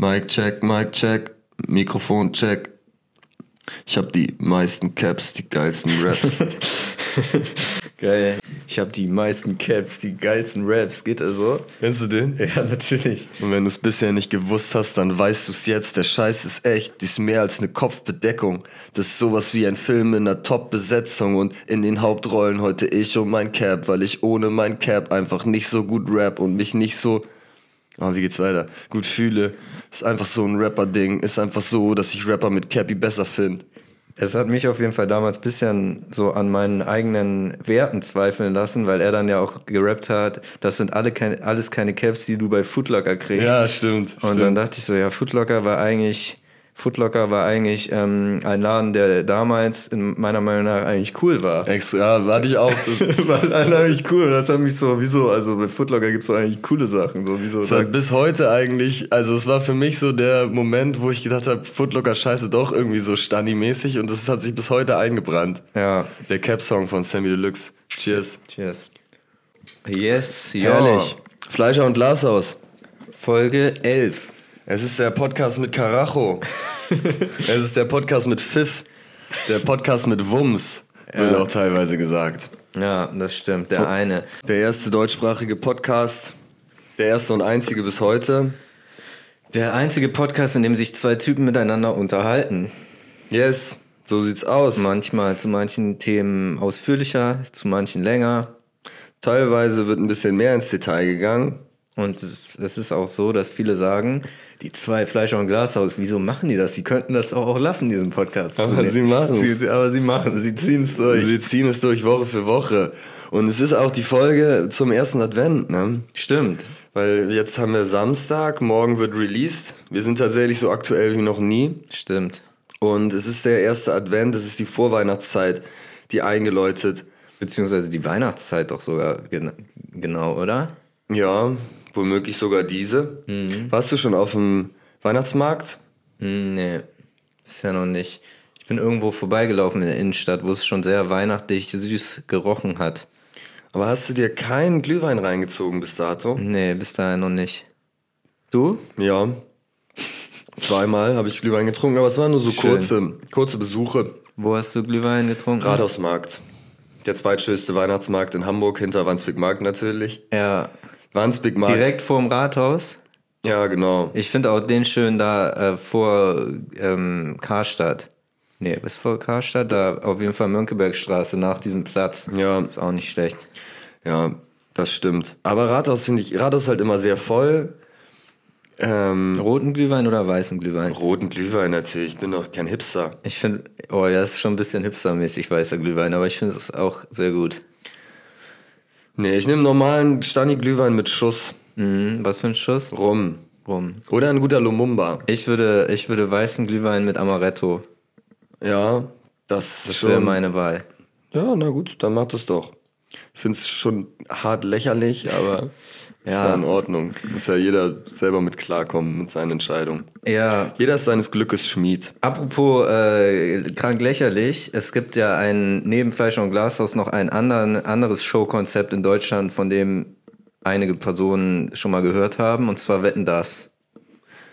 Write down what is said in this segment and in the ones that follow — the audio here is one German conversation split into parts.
Mic check, Mic check, Mikrofon check. Ich hab die meisten Caps, die geilsten Raps. Geil. Ich habe die meisten Caps, die geilsten Raps. Geht das so? Kennst du den? Ja, natürlich. Und wenn du es bisher nicht gewusst hast, dann weißt du es jetzt. Der Scheiß ist echt. Die ist mehr als eine Kopfbedeckung. Das ist sowas wie ein Film in einer Top-Besetzung. Und in den Hauptrollen heute ich und mein Cap, weil ich ohne mein Cap einfach nicht so gut rap und mich nicht so. Ah, wie geht's weiter? Gut fühle. Ist einfach so ein Rapper-Ding. Ist einfach so, dass ich Rapper mit Cappy besser finde. Es hat mich auf jeden Fall damals ein bisschen so an meinen eigenen Werten zweifeln lassen, weil er dann ja auch gerappt hat, das sind alle keine, alles keine Caps, die du bei Footlocker kriegst. Ja, stimmt. Und stimmt. dann dachte ich so, ja, Footlocker war eigentlich, Footlocker war eigentlich ähm, ein Laden, der damals in meiner Meinung nach eigentlich cool war. Extra, warte ich auch. Das, war eigentlich cool. Das hat mich so, wieso? Also bei Footlocker gibt's doch eigentlich coole Sachen. So, wieso? Das hat bis heute eigentlich, also es war für mich so der Moment, wo ich gedacht habe, Footlocker scheiße doch irgendwie so Stani-mäßig und das hat sich bis heute eingebrannt. Ja. Der Cap-Song von Sammy Deluxe. Cheers. Cheers. Yes, ja. Herrlich. Fleischer und Glashaus. Folge 11. Es ist der Podcast mit Karacho. es ist der Podcast mit Pfiff. Der Podcast mit Wums, wird auch teilweise gesagt. Ja, das stimmt. Der eine. Der erste deutschsprachige Podcast. Der erste und einzige bis heute. Der einzige Podcast, in dem sich zwei Typen miteinander unterhalten. Yes, so sieht's aus. Manchmal zu manchen Themen ausführlicher, zu manchen länger. Teilweise wird ein bisschen mehr ins Detail gegangen. Und es, es ist auch so, dass viele sagen, die zwei Fleischer und Glashaus, wieso machen die das? Sie könnten das auch, auch lassen, diesen Podcast. Aber sie machen's. Sie, aber sie machen es, sie ziehen es durch. Sie ziehen es durch Woche für Woche. Und es ist auch die Folge zum ersten Advent, ne? Stimmt. Weil jetzt haben wir Samstag, morgen wird released. Wir sind tatsächlich so aktuell wie noch nie. Stimmt. Und es ist der erste Advent, es ist die Vorweihnachtszeit, die eingeläutet. Beziehungsweise die Weihnachtszeit doch sogar gen genau, oder? Ja, womöglich sogar diese. Warst du schon auf dem Weihnachtsmarkt? Hm, nee, bisher noch nicht. Ich bin irgendwo vorbeigelaufen in der Innenstadt, wo es schon sehr weihnachtlich süß gerochen hat. Aber hast du dir keinen Glühwein reingezogen bis dato? Nee, bis dahin noch nicht. Du? Ja. Zweimal habe ich Glühwein getrunken, aber es waren nur so Schön. kurze, kurze Besuche. Wo hast du Glühwein getrunken? Rathausmarkt. Der zweitschönste Weihnachtsmarkt in Hamburg, hinter Wandsbek-Markt natürlich. Ja. Wandsbek-Markt. Direkt vorm Rathaus. Ja, genau. Ich finde auch den schön da äh, vor ähm, Karstadt. Nee, bis vor Karstadt, da auf jeden Fall Mönckebergstraße nach diesem Platz. Ja, Ist auch nicht schlecht. ja, das stimmt. Aber Rathaus finde ich, Rathaus ist halt immer sehr voll. Ähm, Roten Glühwein oder weißen Glühwein? roten Glühwein natürlich. Ich bin doch kein Hipster. Ich finde, oh ja, ist schon ein bisschen hipstermäßig weißer Glühwein, aber ich finde es auch sehr gut. Nee, ich nehme normalen Stani-Glühwein mit Schuss Mhm, was für ein Schuss? rum. Rum. Oder ein guter Lumumba. Ich würde, ich würde weißen Glühwein mit Amaretto. Ja, das ist Das wäre schon. meine Wahl. Ja, na gut, dann mach das doch. Ich finde es schon hart lächerlich, aber ist Ja. ja in Ordnung. Muss ja jeder selber mit klarkommen mit seinen Entscheidungen. Ja, Jeder ist seines Glückes Schmied. Apropos äh, krank lächerlich, es gibt ja ein neben Fleisch und Glashaus noch ein anderen, anderes Showkonzept in Deutschland, von dem einige Personen schon mal gehört haben, und zwar Wetten das.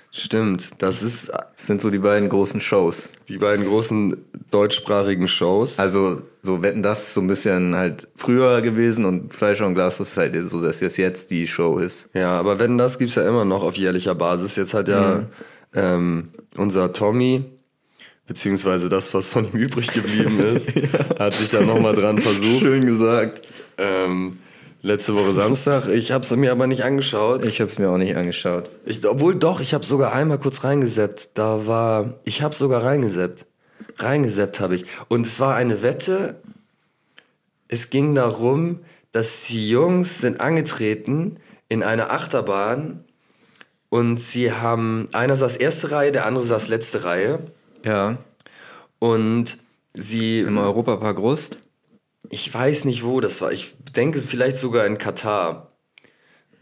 Stimmt, das ist Das sind so die beiden großen Shows. die beiden großen deutschsprachigen Shows. Also so Wetten das so ein bisschen halt früher gewesen und Fleisch und Glashaus ist halt so, dass es jetzt die Show ist. Ja, aber wenn das gibt's ja immer noch auf jährlicher Basis. Jetzt hat ja ähm, unser Tommy, beziehungsweise das, was von ihm übrig geblieben ist, hat sich da nochmal dran versucht. Schön gesagt. Ähm, letzte Woche Samstag. Ich habe es mir aber nicht angeschaut. Ich habe es mir auch nicht angeschaut. Ich, obwohl doch, ich habe sogar einmal kurz reingeseppt. Da war, ich habe sogar reingeseppt. Reingeseppt habe ich. Und es war eine Wette. Es ging darum, dass die Jungs sind angetreten in eine Achterbahn und sie haben, einer saß erste Reihe, der andere saß letzte Reihe Ja, und sie, im Europapark Rust. ich weiß nicht wo das war, ich denke vielleicht sogar in Katar.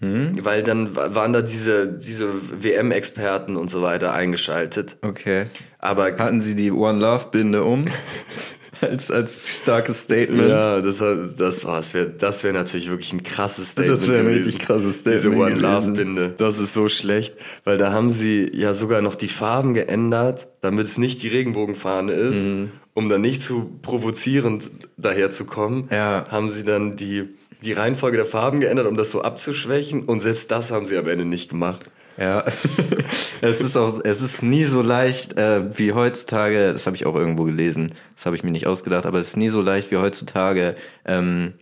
Weil dann wa- waren da diese, diese WM-Experten und so weiter eingeschaltet. Okay. Aber Hatten Sie die One Love Binde um? als, als starkes Statement. Ja, das, das war, das wäre natürlich wirklich ein krasses Statement. Das wäre ein richtig krasses Diese Statement One Love. Binde. Das ist so schlecht, weil da haben sie ja sogar noch die Farben geändert, damit es nicht die Regenbogenfahne ist, Mhm. um dann nicht zu provozierend daherzukommen. Ja. Haben sie dann die, die Reihenfolge der Farben geändert, um das so abzuschwächen und selbst das haben sie am Ende nicht gemacht. Ja, es ist auch, es ist nie so leicht äh, wie heutzutage. Das habe ich auch irgendwo gelesen. Das habe ich mir nicht ausgedacht, aber es ist nie so leicht wie heutzutage ähm,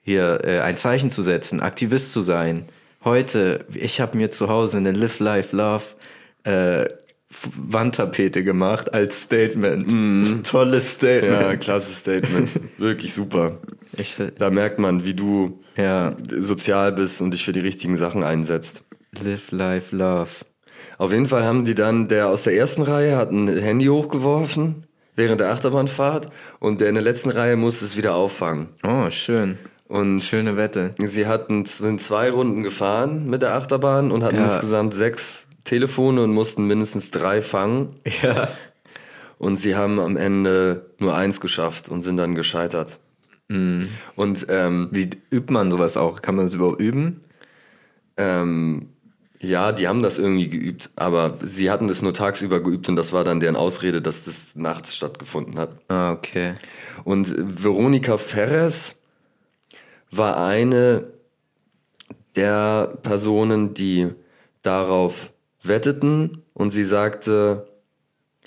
hier äh, ein Zeichen zu setzen, Aktivist zu sein. Heute, ich habe mir zu Hause eine Live Life Love äh, Wandtapete gemacht als Statement. Tolles Statement. Ja, klasse Statement. Wirklich super. Ich, Da merkt man, wie du ja, sozial bist und dich für die richtigen Sachen einsetzt. Live Life Love. Auf jeden Fall haben die dann, der aus der ersten Reihe hat ein Handy hochgeworfen während der Achterbahnfahrt und der in der letzten Reihe musste es wieder auffangen. Oh, schön. Und Schöne Wette. sie hatten sind zwei Runden gefahren mit der Achterbahn und hatten Ja. insgesamt sechs Telefone und mussten mindestens drei fangen. Ja. Und sie haben am Ende nur eins geschafft und sind dann gescheitert. Mhm. Und ähm, Wie übt man sowas auch? Kann man das überhaupt üben? ähm, ja, die haben das irgendwie geübt, aber sie hatten das nur tagsüber geübt und das war dann deren Ausrede, dass das nachts stattgefunden hat. Ah, okay. Und Veronika Ferres war eine der Personen, die darauf wetteten und sie sagte,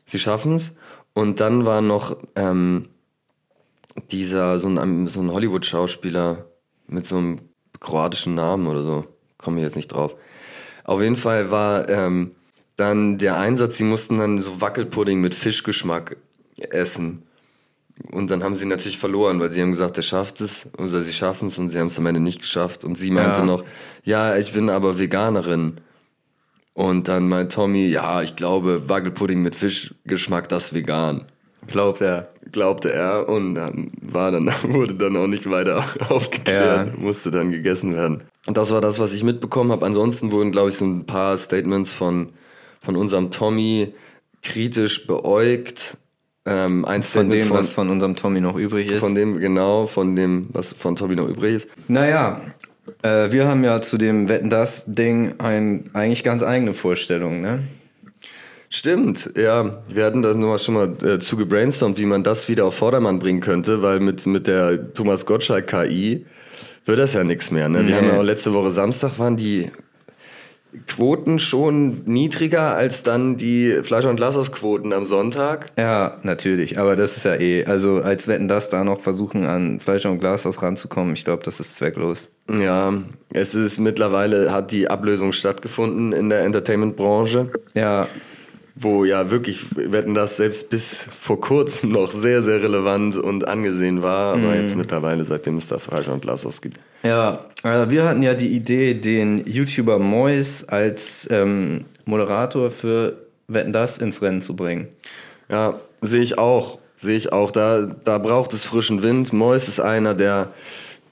sie schaffen's. Und dann war noch ähm, dieser, so ein, so ein Hollywood-Schauspieler mit so einem kroatischen Namen oder so, komme ich jetzt nicht drauf. Auf jeden Fall war ähm, dann der Einsatz, sie mussten dann so Wackelpudding mit Fischgeschmack essen. Und dann haben sie natürlich verloren, weil sie haben gesagt, er schafft es oder sie schaffen es und sie haben es am Ende nicht geschafft. Und sie meinte Ja. noch, ja, ich bin aber Veganerin. Und dann meint Tommy, ja, ich glaube, Wackelpudding mit Fischgeschmack, das vegan. Glaubt er. Glaubte er und dann war dann, wurde dann auch nicht weiter aufgeklärt, Ja. musste dann gegessen werden. Und das war das, was ich mitbekommen habe. Ansonsten wurden, glaube ich, so ein paar Statements von, von unserem Tommy kritisch beäugt. Ähm, ein Von dem, von, was von unserem Tommy noch übrig ist. von dem, genau, von dem, was von Tommy noch übrig ist. naja, äh, wir haben ja zu dem Wetten das Ding ein, eigentlich ganz eigene Vorstellung, ne? Stimmt, ja. Wir hatten das nur schon mal äh, zu gebrainstormt, wie man das wieder auf Vordermann bringen könnte, weil mit, mit der Thomas Gottschalk KI wird das ja nichts mehr. Ne? Wir Nee. haben ja auch letzte Woche Samstag waren die Quoten schon niedriger als dann die Fleisch- und Glashausquoten am Sonntag. Ja, natürlich. Aber das ist ja eh, also als Wetten das da noch versuchen, an Fleisch und Glas aus ranzukommen, ich glaube, das ist zwecklos. Ja, es ist mittlerweile, hat die Ablösung stattgefunden in der Entertainment-Branche. Ja, wo ja wirklich, wetten das selbst bis vor kurzem noch sehr, sehr relevant und angesehen war, aber jetzt mittlerweile, seitdem es da Fleisch und Glas gibt. Ja, äh, wir hatten ja die Idee, den YouTuber Mois als ähm, Moderator für Wetten das ins Rennen zu bringen. Ja, sehe ich auch, sehe ich auch. Da, da braucht es frischen Wind. Mois ist einer, der,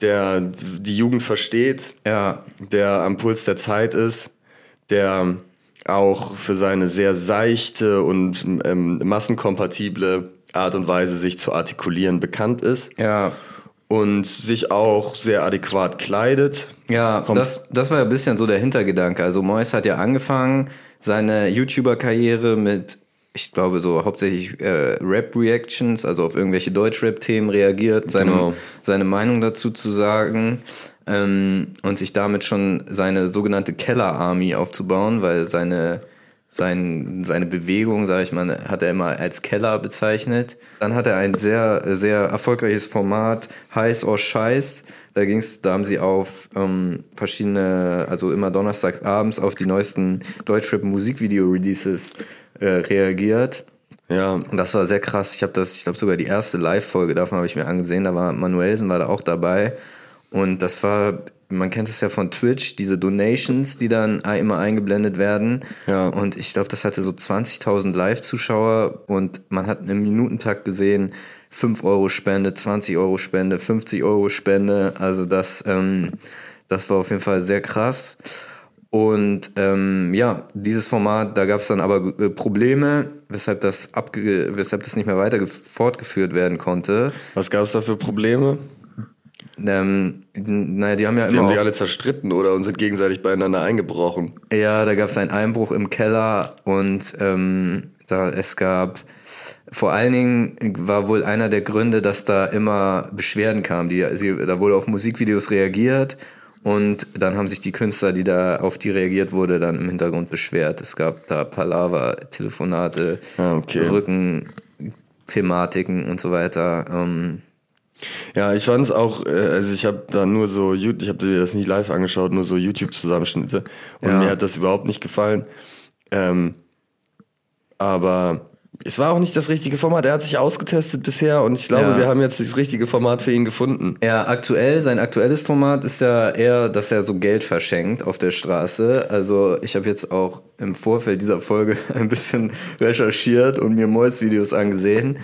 der die Jugend versteht, Ja, der am Puls der Zeit ist, der auch für seine sehr seichte und ähm, massenkompatible Art und Weise, sich zu artikulieren, bekannt ist. ja, und sich auch sehr adäquat kleidet. ja. Kommt- Das, das war ja ein bisschen so der Hintergedanke. Also Mois hat ja angefangen, seine YouTuber-Karriere mit, ich glaube, so hauptsächlich äh, Rap-Reactions, also auf irgendwelche Deutsch-Rap-Themen reagiert, seine, Genau. seine Meinung dazu zu sagen ähm, und sich damit schon seine sogenannte Keller-Army aufzubauen, weil seine sein, seine Bewegung, sage ich mal, hat er immer als Keller bezeichnet. Dann hat er ein sehr, sehr erfolgreiches Format, Heiß or Scheiß. Da ging's, da haben sie auf ähm, verschiedene, also immer donnerstags abends auf die neuesten Deutschrap-Musikvideo-Releases äh, reagiert. Ja, Und das war sehr krass. Ich habe das, ich glaube sogar die erste Live-Folge davon habe ich mir angesehen. Da war Manuelsen war da auch dabei. Und das war, man kennt es ja von Twitch, diese Donations, die dann immer eingeblendet werden. Ja. Und ich glaube, das hatte so 20.000 Live-Zuschauer und man hat im Minutentakt gesehen, 5 Euro Spende, 20 Euro Spende, 50 Euro Spende. Also das, ähm, das war auf jeden Fall sehr krass. Und ähm, ja, dieses Format, da gab es dann aber äh, Probleme, weshalb das, abge weshalb das nicht mehr weiter fortgeführt werden konnte. Was gab es da für Probleme? Ähm, naja, die haben ja Die immer haben sich alle zerstritten oder und sind gegenseitig beieinander eingebrochen. Ja, da gab es einen Einbruch im Keller und ähm, da es gab vor allen Dingen war wohl einer der Gründe, dass da immer Beschwerden kamen. Die, sie, da wurde auf Musikvideos reagiert und dann haben sich die Künstler, die da auf die reagiert wurde, dann im Hintergrund beschwert. Es gab da Palaver, Telefonate, Ah, okay. Rückenthematiken und so weiter. Ähm, Ja, ich fand's auch, äh, also ich habe da nur so, ich habe mir das nie live angeschaut, nur so YouTube-Zusammenschnitte und Ja. mir hat das überhaupt nicht gefallen. Ähm, aber es war auch nicht das richtige Format. Er hat sich ausgetestet bisher und ich glaube, Ja. wir haben jetzt das richtige Format für ihn gefunden. Ja, aktuell, sein aktuelles Format ist ja eher, dass er so Geld verschenkt auf der Straße. Also ich habe jetzt auch im Vorfeld dieser Folge ein bisschen recherchiert und mir Mois-Videos angesehen.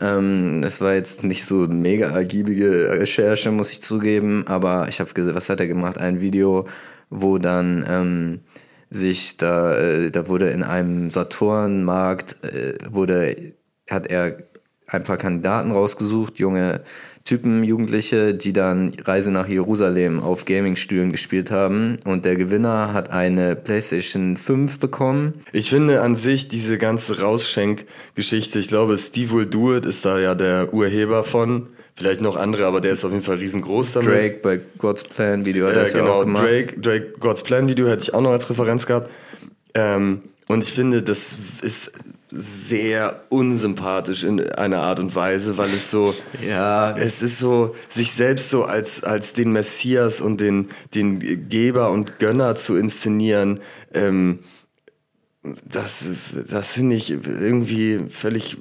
Ähm, das war jetzt nicht so mega ergiebige Recherche, muss ich zugeben, aber ich habe gesehen, was hat er gemacht? Ein Video, wo dann ähm, sich da, äh, da wurde in einem Saturnmarkt, äh, wurde, hat er ein paar Kandidaten rausgesucht, junge Typen, Jugendliche, die dann Reise nach Jerusalem auf Gamingstühlen gespielt haben. Und der Gewinner hat eine PlayStation 5 bekommen. Ich finde an sich diese ganze Rausschenk-Geschichte, ich glaube, Steve Will Do It ist da ja der Urheber von. Vielleicht noch andere, aber der ist auf jeden Fall riesengroß damit. Drake bei God's Plan Video hat das ja genau, auch gemacht. Drake, Drake God's Plan Video hätte ich auch noch als Referenz gehabt. Ähm, und ich finde, das ist sehr unsympathisch in einer Art und Weise, weil es so, Ja. es ist so, sich selbst so als, als den Messias und den, den Geber und Gönner zu inszenieren, ähm, das, das finde ich irgendwie völlig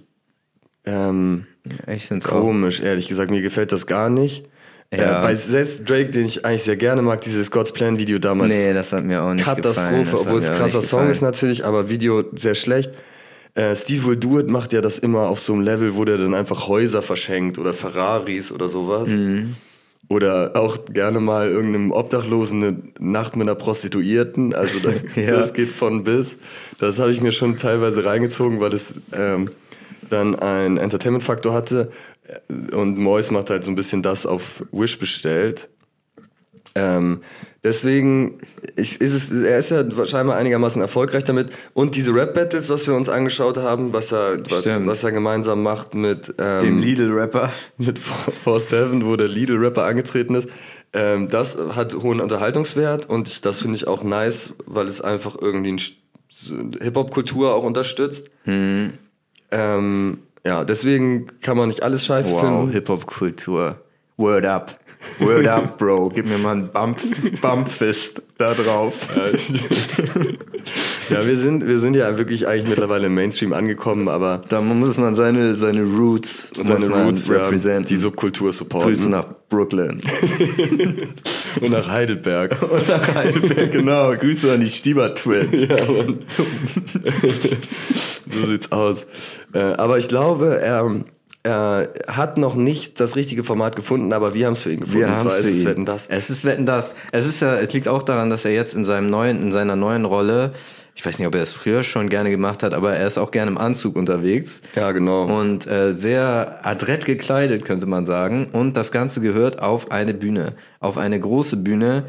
ähm, Ich finde es auch. komisch, ehrlich gesagt. Mir gefällt das gar nicht. Ja. Äh, bei selbst Drake, den ich eigentlich sehr gerne mag, dieses God's Plan Video damals. Nee, das hat mir auch nicht gefallen. Katastrophe, obwohl es krasser Song ist natürlich, aber Video sehr schlecht. Äh, Steve Will Do It macht ja das immer auf so einem Level, wo der dann einfach Häuser verschenkt oder Ferraris oder sowas. Mhm. Oder auch gerne mal irgendeinem Obdachlosen eine Nacht mit einer Prostituierten. Also da, Ja. das geht von bis. Das habe ich mir schon teilweise reingezogen, weil es ähm, dann einen Entertainment-Faktor hatte. Und Mois macht halt so ein bisschen das auf Wish bestellt. Ähm, deswegen ich, ist es, er ist ja wahrscheinlich einigermaßen erfolgreich damit. Und diese Rap-Battles, was wir uns angeschaut haben, was er, was, was er gemeinsam macht mit, ähm, Dem Lidl-Rapper. mit 4-7, wo der Lidl-Rapper angetreten ist. Ähm, das hat hohen Unterhaltungswert und das finde ich auch nice, weil es einfach irgendwie ein St- so Hip-Hop-Kultur auch unterstützt. Mhm. Ähm, ja, deswegen kann man nicht alles scheiße Wow, finden. Hip-Hop-Kultur. Word up. Word up, Bro. Gib mir mal einen Bump, Bumpfist da drauf. Ja, wir sind, wir sind ja wirklich eigentlich mittlerweile im Mainstream angekommen, aber Da muss man seine, seine Roots, seine Roots, ja, representen. die Subkultur supporten. Grüße nach Brooklyn. Und nach Heidelberg. Und nach Heidelberg, genau. Grüße an die Stieber-Twins. Ja, Mann. so sieht's aus. Äh, aber ich glaube, er, er hat noch nicht das richtige Format gefunden, aber wir haben es für ihn gefunden. Wir Und zwar es ist es für ihn. Wetten das. Es ist Wetten das. Es ist ja, es liegt auch daran, dass er jetzt in seinem neuen, in seiner neuen Rolle, ich weiß nicht, ob er es früher schon gerne gemacht hat, aber er ist auch gerne im Anzug unterwegs. Ja, genau. Und äh, sehr adrett gekleidet, könnte man sagen. Und das Ganze gehört auf eine Bühne. Auf eine große Bühne.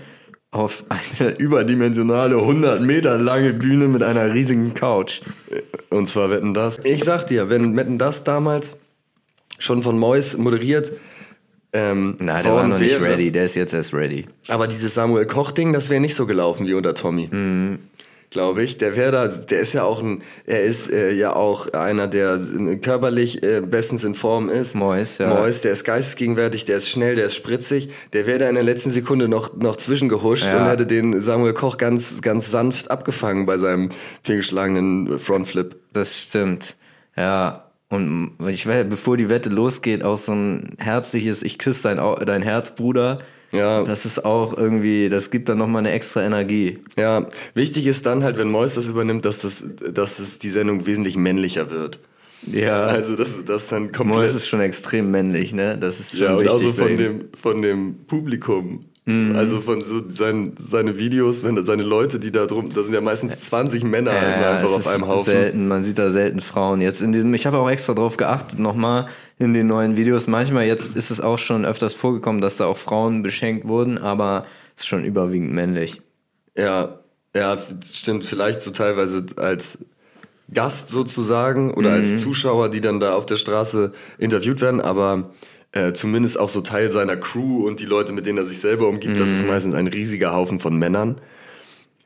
Auf eine überdimensionale, 100 Meter lange Bühne mit einer riesigen Couch. Und zwar Wetten das. Ich sag dir, wenn Wetten das damals schon von Mois moderiert, ähm, Na, der war noch nicht wäre, ready. Der ist jetzt erst ready. Aber dieses Samuel Koch-Ding, das wäre nicht so gelaufen wie unter Tommy. Mhm. Glaube ich. Der wäre da, der ist ja auch ein, er ist äh, ja auch einer, der körperlich äh, bestens in Form ist. Mois, ja. Mois, der ist geistesgegenwärtig, der ist schnell, der ist spritzig. Der wäre da in der letzten Sekunde noch, noch zwischengehuscht Ja. und hätte den Samuel Koch ganz, ganz sanft abgefangen bei seinem fehlgeschlagenen Frontflip. Das stimmt. Ja. Und ich will, bevor die Wette losgeht, auch so ein herzliches, ich küsse dein, dein Herz, Bruder. Ja. Das ist auch irgendwie, das gibt dann nochmal eine extra Energie. Ja, wichtig ist dann halt, wenn Mois das übernimmt, dass das, dass es die Sendung wesentlich männlicher wird. Ja. Also, dass das dann komplett. Mois ist schon extrem männlich, ne? Das ist schon ja, und wichtig also für von dem, von dem Publikum Also von so sein, seine Videos, wenn seine Leute, die da drum, da sind ja meistens 20 Männer Ja, einfach auf einem Haufen. Selten, man sieht da selten Frauen. Jetzt in diesem, ich habe auch extra drauf geachtet, nochmal in den neuen Videos. Manchmal jetzt ist es auch schon öfters vorgekommen, dass da auch Frauen beschenkt wurden, aber es ist schon überwiegend männlich. Ja, ja, stimmt. Vielleicht so teilweise als Gast sozusagen oder Mhm. als Zuschauer, die dann da auf der Straße interviewt werden, aber äh, zumindest auch so Teil seiner Crew und die Leute, mit denen er sich selber umgibt, das ist Mhm. meistens ein riesiger Haufen von Männern.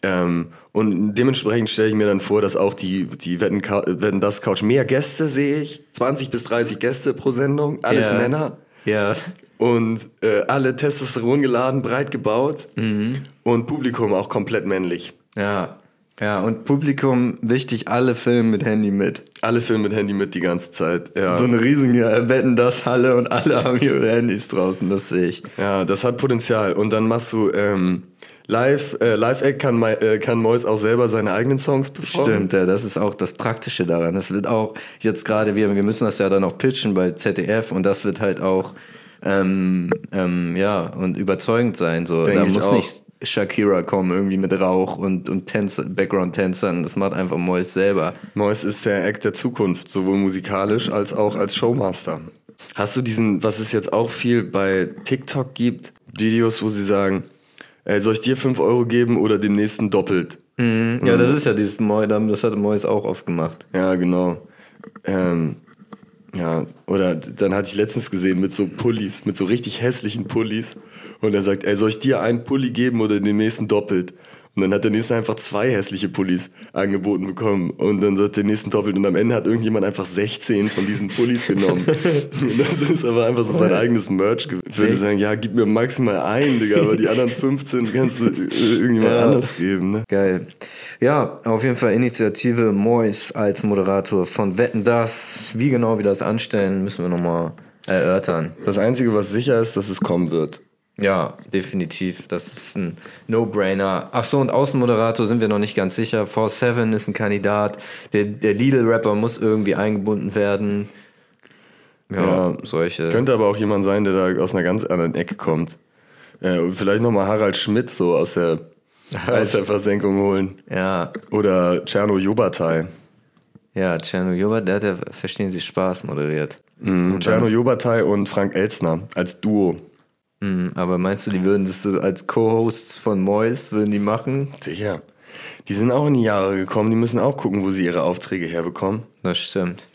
Ähm, und dementsprechend stelle ich mir dann vor, dass auch die, die Wetten, Wetten das Couch mehr Gäste sehe ich. 20 bis 30 Gäste pro Sendung, alles Ja. Männer. Ja. Und äh, alle Testosteron geladen, breit gebaut. Mhm. Und Publikum auch komplett männlich. Ja. Ja, und Publikum, wichtig, alle Filme mit Handy mit. Alle filmen mit Handy mit die ganze Zeit. Ja, So eine riesige Wetten das Halle und alle haben ihre Handys draußen, das sehe ich. ja das hat Potenzial. Und dann machst du ähm, Live, äh, Live-Act kann, äh, kann Mois auch selber seine eigenen Songs performen. Stimmt, ja, das ist auch das Praktische daran. Das wird auch jetzt gerade, wir, wir müssen das ja dann auch pitchen bei ZDF und das wird halt auch, ähm, ähm, ja, und überzeugend sein. So. Denk Da muss auch. nicht Shakira kommen, irgendwie mit Rauch und, und Tänzer, Background-Tänzern. Das macht einfach Mois selber. Mois ist der Act der Zukunft, sowohl musikalisch als auch als Showmaster. Hast du diesen, was es jetzt auch viel bei TikTok gibt, Videos, wo sie sagen, ey, soll ich dir 5 Euro geben oder dem nächsten doppelt? Ja, das ist ja dieses Mois, das hat Mois auch oft gemacht. Ja, genau. Ähm, ja, oder dann hatte ich letztens gesehen mit so Pullis, mit so richtig hässlichen Pullis. Und er sagt, ey, soll ich dir einen Pulli geben oder den nächsten doppelt? Und dann hat der nächste einfach zwei hässliche Pullis angeboten bekommen. Und dann sagt der nächste doppelt. Und am Ende hat irgendjemand einfach 16 von diesen Pullis genommen. Und das ist aber einfach so sein eigenes Merch gewesen. Ich würde sagen, ja, gib mir maximal einen, Digga, aber die anderen 15 kannst du äh, irgendjemand Ja. anders geben, ne? Geil. Ja, auf jeden Fall Initiative Mois als Moderator von Wetten das. Wie genau wir das anstellen, müssen wir nochmal erörtern. Das Einzige, was sicher ist, dass es kommen wird. Ja, definitiv. Das ist ein No-Brainer. Ach so, und Außenmoderator sind wir noch nicht ganz sicher. 4-7 ist ein Kandidat. Der, der Lidl-Rapper muss irgendwie eingebunden werden. Ja, Ja. solche. Könnte aber auch jemand sein, der da aus einer ganz anderen Ecke kommt. Äh, vielleicht nochmal Harald Schmidt so aus der, aus der Versenkung holen. Ja, Oder Czerno Jobatai. ja, Czerno Jobat, der hat ja Verstehen Sie Spaß moderiert. Mhm. Czerno Jobatai und Frank Elstner als Duo. Mhm, aber meinst du, die würden das so als Co-Hosts von Mois, würden die machen? Sicher. Die sind auch in die Jahre gekommen, die müssen auch gucken, wo sie ihre Aufträge herbekommen. Das stimmt.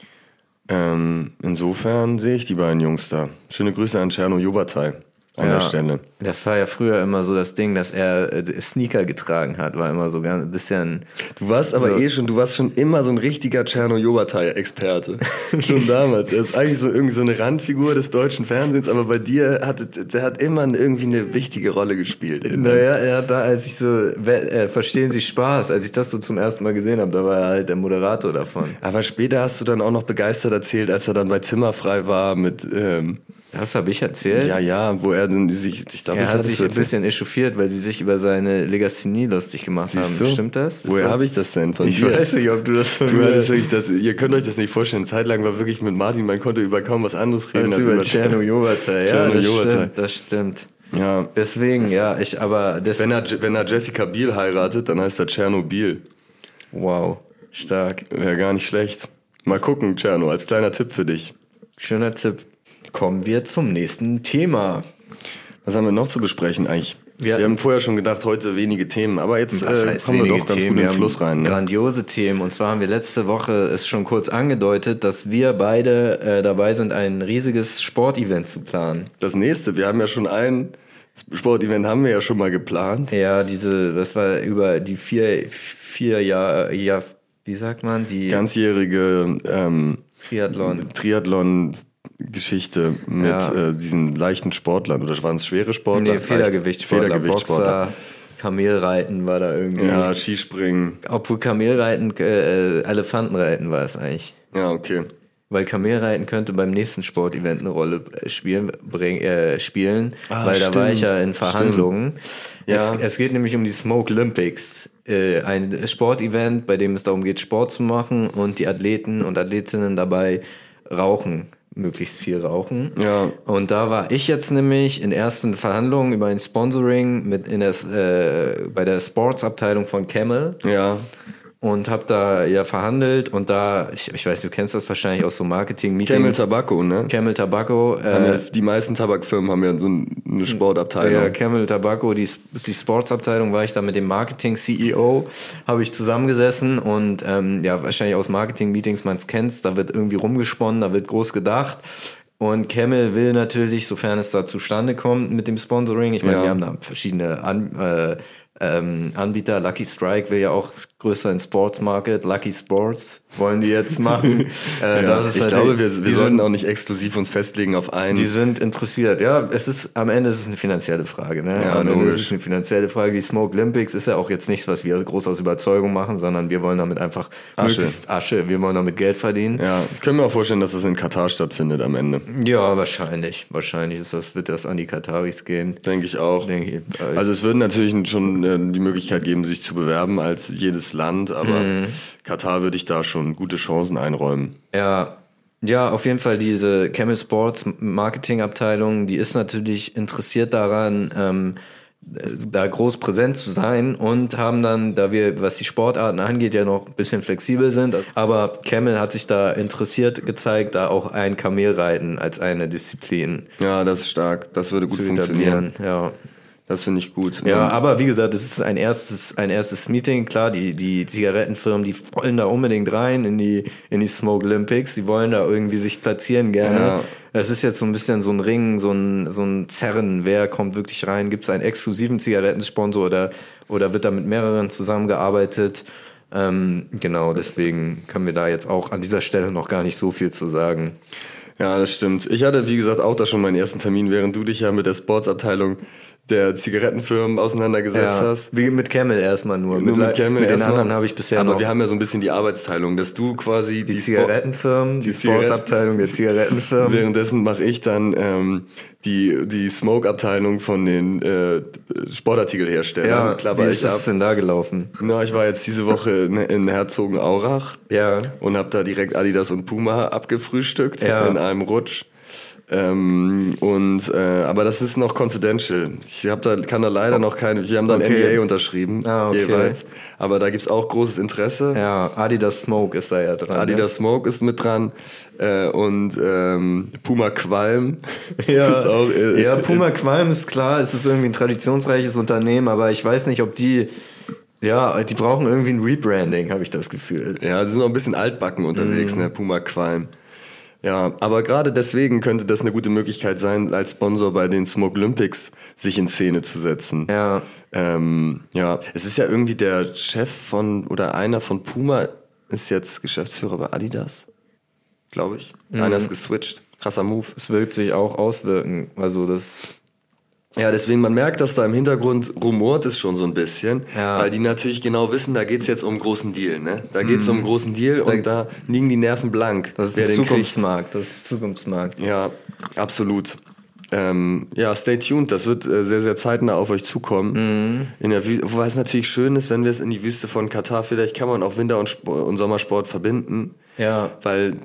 Ähm, insofern sehe ich die beiden Jungs da. Schöne Grüße an Czerno Jobatai an Ja. der Stelle. Das war ja früher immer so das Ding, dass er äh, Sneaker getragen hat, war immer so ganz ein bisschen. Du warst aber So. eh schon, du warst schon immer so ein richtiger Czerno Jobatai-Experte. schon damals. Er ist eigentlich so irgendwie so eine Randfigur des deutschen Fernsehens, aber bei dir hat der hat immer irgendwie eine wichtige Rolle gespielt. Naja, er hat da, als ich so, äh, verstehen Sie Spaß, als ich das so zum ersten Mal gesehen habe, da war er halt der Moderator davon. Aber später hast du dann auch noch begeistert erzählt, als er dann bei Zimmerfrei war mit, ähm, Das habe ich erzählt. ja, ja, wo er dann sich, ich glaube, Er das hat sich ein bisschen echauffiert, weil sie sich über seine Legasthenie lustig gemacht Siehst haben. du? Stimmt das? Ist Woher habe ich das denn von Ich dir? weiß nicht, ob du das von Du mir hattest wirklich das, ihr könnt euch das nicht vorstellen. Zeitlang war wirklich mit Martin, man konnte über kaum was anderes reden als über Czerno Jobata. Ja, das stimmt, das stimmt. Ja. Deswegen, ja, ich, aber Wenn er, wenn er Jessica Biel heiratet, dann heißt er Tschernobyl. wow, stark. Wäre gar nicht schlecht. Mal gucken, Tscherno, als kleiner Tipp für dich. Schöner Tipp. Kommen wir zum nächsten Thema. Was haben wir noch zu besprechen eigentlich? Wir- Wir, haben vorher schon gedacht, heute wenige Themen, aber jetzt äh, kommen wir doch ganz gut in den Fluss rein. Ne? Grandiose Themen. Und zwar haben wir letzte Woche es schon kurz angedeutet, dass wir beide äh, dabei sind, ein riesiges Sportevent zu planen. Das nächste, wir haben ja schon ein Sportevent haben wir ja schon mal geplant. Ja, diese, das war über die vier, vier Jahre, ja, wie sagt man, die Ganzjährige ähm, Triathlon. Triathlon-Geschichte mit Ja. äh, diesen leichten Sportlern. Oder waren es schwere Sportler? Nee, Federgewichtssportler, Federgewichtssportler. Kamelreiten war da irgendwie. Ja, Skispringen. Obwohl Kamelreiten, äh, Elefantenreiten war es eigentlich. Ja, okay. Weil Kamelreiten könnte beim nächsten Sportevent eine Rolle äh, spielen, bring, äh, spielen Ah, weil da war ich ja stimmt, in Verhandlungen. Ja. Es, es geht nämlich um die Smoke Olympics, äh, ein Sportevent, bei dem es darum geht, Sport zu machen und die Athleten und Athletinnen dabei rauchen möglichst viel rauchen. Ja. Und da war ich jetzt nämlich in ersten Verhandlungen über ein Sponsoring mit in der, äh, bei der Sportsabteilung von Camel Ja. und habe da ja verhandelt und da, ich, ich weiß, du kennst das wahrscheinlich aus so Camel Marketing-Meetings. Tobacco, ne? Camel Tobacco. Äh, ja, die meisten Tabakfirmen haben ja so eine Sportabteilung. ja, Camel Tobacco, die, die Sportsabteilung, war ich da mit dem Marketing-CEO, habe ich zusammengesessen und ähm, ja, wahrscheinlich aus Marketing-Meetings, man es kennt, da wird irgendwie rumgesponnen, da wird groß gedacht. Und Camel will natürlich, sofern es da zustande kommt mit dem Sponsoring, ich meine, Ja. wir haben da verschiedene An äh, ähm, Anbieter, Lucky Strike will ja auch größer in Sports Market, Lucky Sports wollen die jetzt machen. äh, Ja, ich halt- glaube, wir, wir sollten auch nicht exklusiv uns festlegen auf einen. die sind interessiert. Ja, es ist am Ende ist es eine finanzielle Frage. Ne? Ja, am Ende logisch. ist es eine finanzielle Frage. Die Smoke Olympics ist ja auch jetzt nichts, was wir groß aus Überzeugung machen, sondern wir wollen damit einfach Asche. Asche. Wir wollen damit Geld verdienen. ja, können wir auch vorstellen, dass das in Katar stattfindet am Ende. Ja, wahrscheinlich. Wahrscheinlich ist das, wird das an die Kataris gehen. Denke ich auch. Denke ich. Also es würde natürlich schon äh, die Möglichkeit geben, sich zu bewerben als jedes Land, aber Mhm. Katar würde ich da schon gute Chancen einräumen. Ja, ja, auf jeden Fall diese Camel Sports Marketing Abteilung, die ist natürlich interessiert daran, ähm, da groß präsent zu sein und haben dann, da wir, was die Sportarten angeht, ja noch ein bisschen flexibel sind, aber Camel hat sich da interessiert gezeigt, da auch ein Kamelreiten als eine Disziplin Ja, das ist stark. Das würde gut funktionieren. Ja. Das finde ich gut. Ja, Ähm, aber wie gesagt, es ist ein erstes, ein erstes Meeting. Klar, die, die Zigarettenfirmen, die wollen da unbedingt rein in die, in die Smoke Olympics. Die wollen da irgendwie sich platzieren gerne. Ja. Es ist jetzt so ein bisschen so ein Ring, so ein, so ein Zerren. Wer kommt wirklich rein? Gibt es einen exklusiven Zigarettensponsor oder, oder wird da mit mehreren zusammengearbeitet? Ähm, genau, deswegen können wir da jetzt auch an dieser Stelle noch gar nicht so viel zu sagen. Ja, das stimmt. Ich hatte, wie gesagt, auch da schon meinen ersten Termin, während du dich ja mit der Sportsabteilung der Zigarettenfirmen auseinandergesetzt Ja, hast. wie mit Camel erstmal nur. Nur mit, mit Camel mit den erstmal. anderen habe ich bisher Aber noch. wir haben ja so ein bisschen die Arbeitsteilung, dass du quasi die, die Zigarettenfirmen, die, Zigaretten- Sportsabteilung der Zigarettenfirmen. Währenddessen mache ich dann ähm, die, die Smoke-Abteilung von den äh, Sportartikelherstellern. Ja, Klapper wie ich ist das ab. denn da gelaufen? Na, ich war jetzt diese Woche in, in Herzogenaurach Ja. und habe da direkt Adidas und Puma abgefrühstückt Ja. in einem Rutsch. Ähm, und äh, aber das ist noch confidential. Ich hab da kann da leider noch keine. Wir haben da ein Okay. NDA unterschrieben Ah, okay. jeweils. Aber da gibt's auch großes Interesse. Ja, Adidas Smoke ist da ja dran. Adidas Smoke ist mit dran äh, und ähm, Puma Qualm Ja, ist auch. Äh, ja Puma Qualm ist klar, es ist irgendwie ein traditionsreiches Unternehmen, aber ich weiß nicht, ob die, ja, die brauchen irgendwie ein Rebranding, habe ich das Gefühl. Ja, sie sind noch ein bisschen altbacken unterwegs, Mhm. ne? Puma Qualm. Ja, aber gerade deswegen könnte das eine gute Möglichkeit sein, als Sponsor bei den Smoke Olympics sich in Szene zu setzen. Ja, Ähm, ja, es ist ja irgendwie der Chef von oder einer von Puma ist jetzt Geschäftsführer bei Adidas, glaube ich. Mhm. Einer ist geswitcht. Krasser Move. es wird sich auch auswirken. Also das, Ja, deswegen, man merkt, dass da im Hintergrund rumort es schon so ein bisschen, Ja. weil die natürlich genau wissen, da geht's jetzt um einen großen Deal, ne? Da geht's um einen großen Deal und da liegen die Nerven blank. Das ist kriegt. Zukunftsmarkt, das ist Zukunftsmarkt. Ja, absolut. Ähm, ja, stay tuned, das wird äh, sehr, sehr zeitnah auf euch zukommen. Mhm. In der Wüste, wobei es natürlich schön ist, wenn wir es in die Wüste von Katar, vielleicht kann man auch Winter- und, Sp- und Sommersport verbinden. Ja. Weil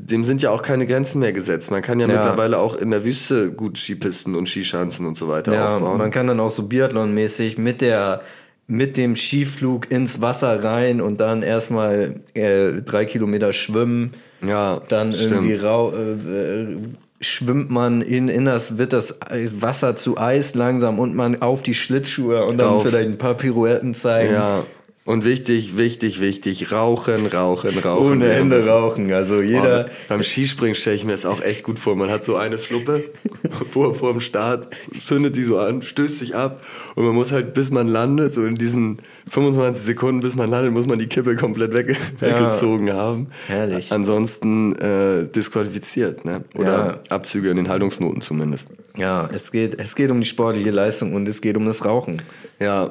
dem sind ja auch keine Grenzen mehr gesetzt. Man kann ja, Ja. mittlerweile auch in der Wüste gut Skipisten und Skischanzen und so weiter Ja, aufbauen. man kann dann auch so Biathlon-mäßig mit der mit dem Skiflug ins Wasser rein und dann erstmal äh, drei Kilometer schwimmen. Ja, Dann stimmt. irgendwie rau äh, äh, schwimmt man in, in das, wird das Wasser zu Eis langsam und man auf die Schlittschuhe und dann Drauf. vielleicht ein paar Pirouetten zeigen. Ja. Und wichtig, wichtig, wichtig, rauchen, rauchen, rauchen. Ohne Ende rauchen. Also jeder. Oh, beim Skispringen stelle ich mir das auch echt gut vor. Man hat so eine Fluppe vor, vor dem Start, zündet die so an, stößt sich ab und man muss halt, bis man landet, so in diesen 25 Sekunden, bis man landet, muss man die Kippe komplett weg, weggezogen haben. Herrlich. Ansonsten äh, disqualifiziert, ne? Oder Ja. Abzüge in den Haltungsnoten zumindest. Ja, es geht, es geht um die sportliche Leistung und es geht um das Rauchen. Ja,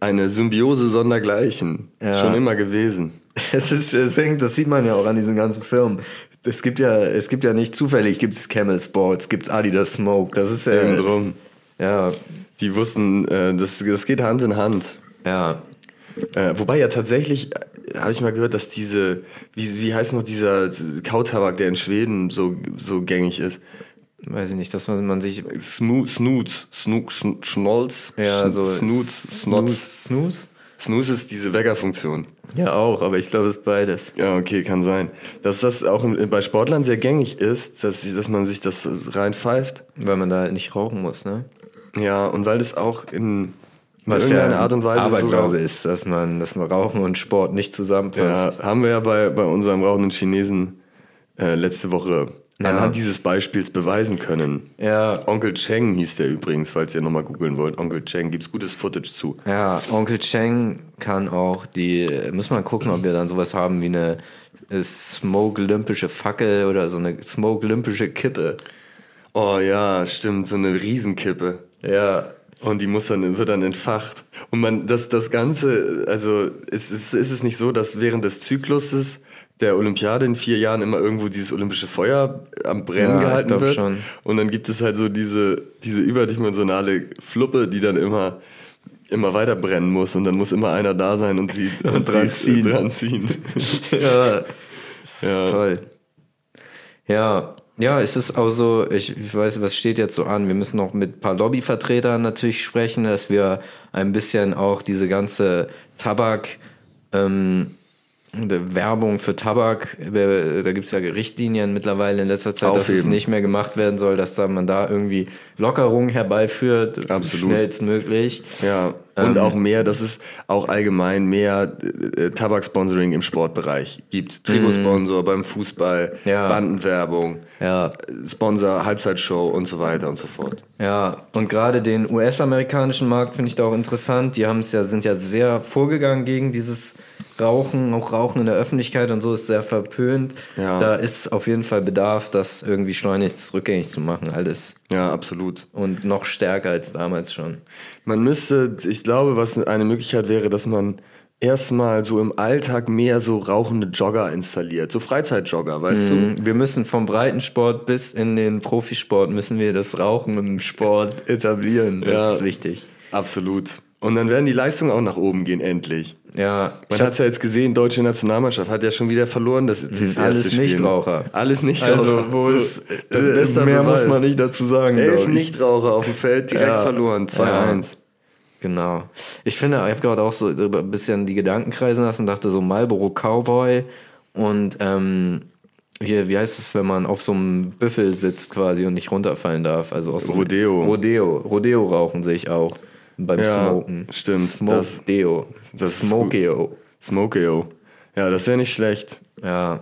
eine Symbiose sondergleichen. Ja. Schon immer gewesen. Es ist, es hängt, das sieht man ja auch an diesen ganzen Firmen. Es gibt ja, es gibt ja nicht zufällig, gibt es Camel Sports, gibt es Adidas Smoke. Das ist ja, Eben drum. ja, Die wussten, äh, das, das geht Hand in Hand. ja. Äh, wobei ja tatsächlich, äh, habe ich mal gehört, dass diese, wie, wie heißt noch dieser Kautabak, der in Schweden so, so gängig ist? Weiß ich nicht, dass man, man sich. Snooze, Snooze, Snooze, Schnolz, Ja, so. Snooze, Snotz. Snooze? Snooze ist diese Weckerfunktion. Ja, auch, aber ich glaube, es ist beides. Ja, okay, kann sein. Dass das auch bei Sportlern sehr gängig ist, dass, dass man sich das reinpfeift. Weil man da halt nicht rauchen muss, ne? Ja, und weil das auch in Was ja Art und Weise Aberglaube sogar, ist, dass man, dass man Rauchen und Sport nicht zusammenpasst. ja, haben wir ja bei, bei unserem rauchenden Chinesen äh, letzte Woche Ja. anhand dieses Beispiels beweisen können. Ja, Onkel Cheng hieß der übrigens, falls ihr nochmal googeln wollt. Onkel Cheng, gibt's gutes Footage zu. ja, Onkel Cheng kann auch die, muss man gucken, ob wir dann sowas haben wie eine äh, Smoke-olympische Fackel oder so eine Smoke-olympische Kippe. Oh ja, stimmt, so eine Riesenkippe. Ja, Und die muss dann, wird dann entfacht. Und man, das, das Ganze, also ist, ist, ist es nicht so, dass während des Zykluses der Olympiade in vier Jahren immer irgendwo dieses olympische Feuer am Brennen Ja, gehalten wird? schon. Und dann gibt es halt so diese, diese überdimensionale Fluppe, die dann immer, immer weiter brennen muss. Und dann muss immer einer da sein und sie und dran sie, ziehen. Dran ziehen. ja, ist Ja. toll. Ja, ja, es ist auch so, ich, ich weiß, was steht jetzt so an? Wir müssen noch mit ein paar Lobbyvertretern natürlich sprechen, dass wir ein bisschen auch diese ganze Tabak, ähm, Werbung für Tabak, äh, da gibt's ja Richtlinien mittlerweile in letzter Zeit, dass es Aufheben. nicht mehr gemacht werden soll, dass da man da irgendwie Lockerungen herbeiführt, Absolut. schnellstmöglich. Ja, und auch mehr, dass es auch allgemein mehr äh, Tabaksponsoring im Sportbereich gibt. Trikotsponsor beim Fußball, Ja. Bandenwerbung, Ja, Sponsor, Halbzeitshow und so weiter und so fort. Ja, und gerade den US-amerikanischen Markt finde ich da auch interessant. Die haben es ja, sind ja sehr vorgegangen gegen dieses Rauchen, auch Rauchen in der Öffentlichkeit und so ist sehr verpönt. Ja. Da ist auf jeden Fall Bedarf, das irgendwie schleunigst rückgängig zu machen, alles. Ja, absolut. Und noch stärker als damals schon. Man müsste, ich glaube, was eine Möglichkeit wäre, dass man erstmal so im Alltag mehr so rauchende Jogger installiert, so Freizeitjogger, weißt du? Wir müssen vom Breitensport bis in den Profisport müssen wir das Rauchen im Sport etablieren. Das Ja. ist wichtig. Absolut. Und dann werden die Leistungen auch nach oben gehen, endlich. Ja, Man hat es ja jetzt gesehen, deutsche Nationalmannschaft hat ja schon wieder verloren. Das, das erste alles. Nichtraucher. Alles Nichtraucher. also wo das äh, mehr Beweis. muss man nicht dazu sagen. Elf. Nichtraucher auf dem Feld, direkt Ja. verloren. 2-1. Genau. Ich finde, ich habe gerade auch so ein bisschen die Gedanken kreisen lassen, dachte so Marlboro Cowboy und ähm, hier, wie heißt es, wenn man auf so einem Büffel sitzt quasi und nicht runterfallen darf? Also auch so Rodeo. Rodeo. Rodeo rauchen sehe ich auch beim Ja, Smoken. stimmt. Das- Smokeo. das ist Smokeo. Smokeo. Ja, das wäre nicht schlecht. Ja.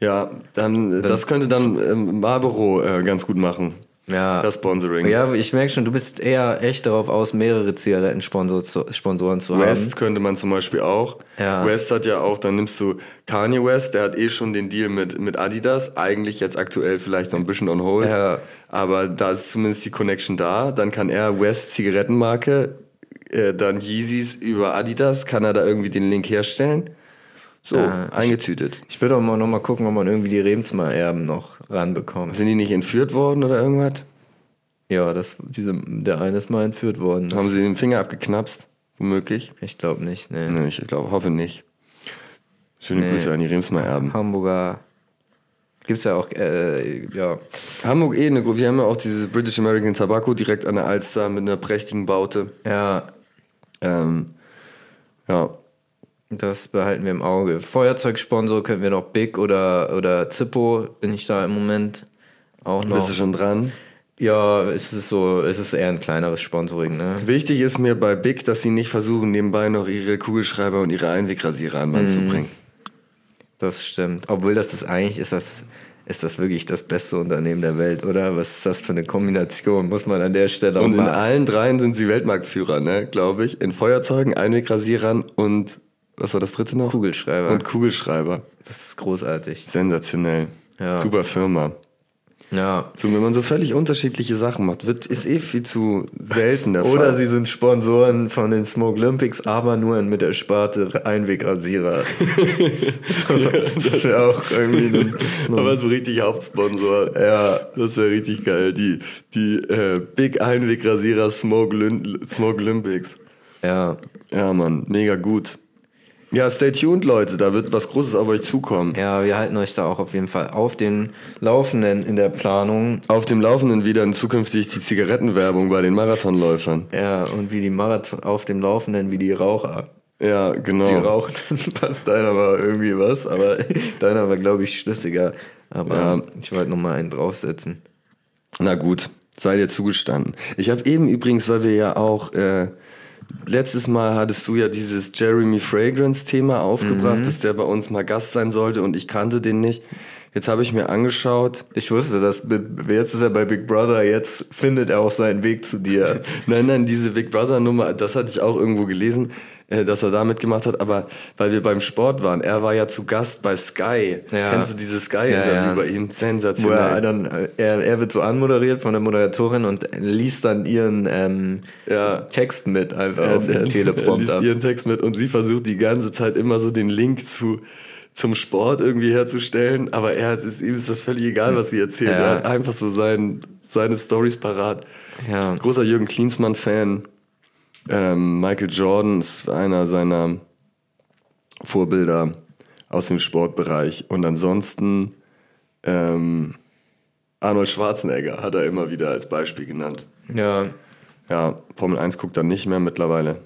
Ja, dann, das könnte dann ähm, Marlboro äh, ganz gut machen. Ja. Das Sponsoring. ja, ich merke schon, du bist eher echt darauf aus, mehrere Zigaretten-Sponsoren zu, Sponsoren zu haben. West könnte man zum Beispiel auch. Ja. West hat ja auch, dann nimmst du Kanye West, der hat eh schon den Deal mit, mit Adidas. Eigentlich jetzt aktuell vielleicht noch ein bisschen on hold. Ja. Aber da ist zumindest die Connection da. Dann kann er West Zigarettenmarke, äh, dann Yeezys über Adidas, kann er da irgendwie den Link herstellen. So, Ja, ich- eingetütet. Ich würde auch mal noch mal gucken, ob man irgendwie die Remsmar-Erben noch ranbekommt. Sind die nicht entführt worden oder irgendwas? Ja, das, diese, der eine ist mal entführt worden. Haben sie den Finger abgeknapst? Womöglich? ich glaube nicht, ne. Nee, ich glaube, hoffe nicht. Schöne Nee. Grüße an die Remsmar-Erben. Hamburger gibt's ja auch, äh, ja. Hamburg eh, eine, wir haben ja auch dieses British American Tobacco direkt an der Alster mit einer prächtigen Baute. Ja, Ähm, ja, das behalten wir im Auge. Feuerzeugsponsor könnten wir noch Big oder, oder Zippo, bin ich da im Moment auch noch. bist du schon dran? Ja, es ist so, es ist eher ein kleineres Sponsoring, ne? Wichtig ist mir bei Big, dass sie nicht versuchen, nebenbei noch ihre Kugelschreiber und ihre Einwegrasierer an Mann zu bringen. Das stimmt. Obwohl das ist eigentlich, ist das, ist das wirklich das beste Unternehmen der Welt, oder? Was ist das für eine Kombination? Muss man an der Stelle auch Und in allen dreien sind sie Weltmarktführer, ne, glaube ich. In Feuerzeugen, Einwegrasierern und was war das dritte noch? Kugelschreiber. Und Kugelschreiber. das ist großartig. Sensationell. Ja. Super Firma. Ja. So, wenn man so völlig unterschiedliche Sachen macht, wird, ist eh viel zu selten der Oder Fall. sie sind Sponsoren von den Smoke Olympics, aber nur mit der Sparte Einwegrasierer. so, das wäre auch irgendwie ein, Aber so richtig Hauptsponsor. Ja. Das wäre richtig geil. Die, die äh, Big Einwegrasierer Smoke, Smoke Olympics. Ja. Ja, Mann, mega gut. Ja, stay tuned, Leute. Da wird was Großes auf euch zukommen. Ja, wir halten euch da auch auf jeden Fall auf den Laufenden in der Planung. Auf dem Laufenden wieder zukünftig die Zigarettenwerbung bei den Marathonläufern. Ja, und wie die Marathon auf dem Laufenden wie die Raucher. Ja, genau. Die rauchen, passt deiner war irgendwie was, aber deiner war, glaube ich, schlüssiger. Aber Ja. ich wollte nochmal einen draufsetzen. Na gut, sei dir zugestanden. Ich habe eben übrigens, weil wir ja auch äh, letztes Mal hattest du ja dieses Jeremy Fragrance Thema aufgebracht, dass der bei uns mal Gast sein sollte und ich kannte den nicht. Jetzt habe ich mir angeschaut. Ich wusste, dass jetzt ist er bei Big Brother, jetzt findet er auch seinen Weg zu dir. Nein, nein, diese Big Brother Nummer, das hatte ich auch irgendwo gelesen, äh, dass er da mitgemacht hat, aber weil wir beim Sport waren, er war ja zu Gast bei Sky. Ja. Kennst du dieses Sky-Interview Ja, ja. bei ihm? Sensationell. er, dann, äh, er, er wird so anmoderiert von der Moderatorin und liest dann ihren ähm. Text mit einfach Er- auf er- dem Er Teleprompter. liest ihren Text mit und sie versucht die ganze Zeit immer so den Link zu zum Sport irgendwie herzustellen, aber er ist, ihm ist das völlig egal, was sie erzählt. Ja. Er hat einfach so sein, seine Stories parat. Ja. Großer Jürgen Klinsmann-Fan. Ähm, Michael Jordan ist einer seiner Vorbilder aus dem Sportbereich. Und ansonsten ähm, Arnold Schwarzenegger hat er immer wieder als Beispiel genannt. Ja, Ja, Formel 1 guckt er nicht mehr mittlerweile.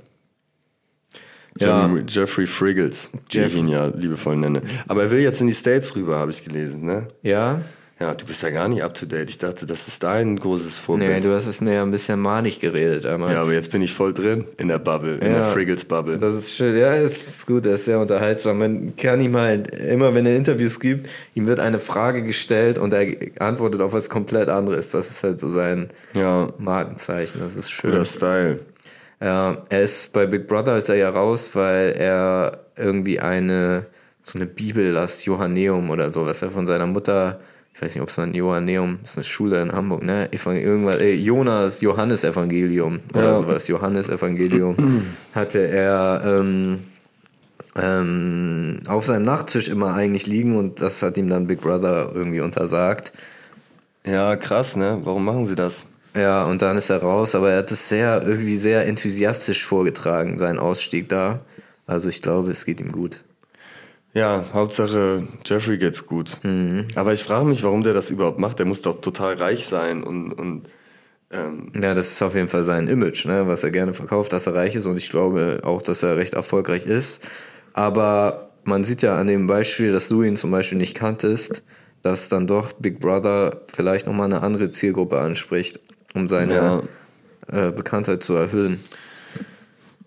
Ja. Jeffrey Friggles, wie Jeff- ich ihn ja liebevoll nenne. Aber er will jetzt in die States rüber, habe ich gelesen, ne? ja. Ja, du bist ja gar nicht up to date. Ich dachte, das ist dein großes Vorbild. Nee, du hast es mir ja ein bisschen manig geredet damals. ja, aber jetzt bin ich voll drin in der Bubble, in der. Friggles-Bubble. Das ist schön, ja, es ist gut, er ist sehr unterhaltsam. Man kann ihm halt, immer wenn er Interviews gibt, ihm wird eine Frage gestellt und er antwortet auf was komplett anderes. Das ist halt so sein Ja, Markenzeichen, das ist schön. guter Style. Er ist bei Big Brother ist er ja raus, weil er irgendwie eine so eine Bibel las, Johanneum oder so, was er von seiner Mutter, ich weiß nicht, ob es ein Johanneum ist, eine Schule in Hamburg, ne? Evangel irgendwas, äh, Jonas Johannes Evangelium oder Ja. sowas, Johannes Evangelium hatte er ähm, ähm, auf seinem Nachttisch immer eigentlich liegen und das hat ihm dann Big Brother irgendwie untersagt. Ja, krass, ne? Warum machen sie das? Ja, und dann ist er raus, aber er hat es sehr, irgendwie sehr enthusiastisch vorgetragen, seinen Ausstieg da. Also ich glaube, es geht ihm gut. Ja, Hauptsache Jeffrey geht's gut. Mhm. Aber ich frage mich, warum der das überhaupt macht. Der muss doch total reich sein und, und ähm, Ja, das ist auf jeden Fall sein Image, ne, was er gerne verkauft, dass er reich ist und ich glaube auch, dass er recht erfolgreich ist. Aber man sieht ja an dem Beispiel, dass du ihn zum Beispiel nicht kanntest, dass dann doch Big Brother vielleicht nochmal eine andere Zielgruppe anspricht, um seine äh, Bekanntheit zu erhöhen.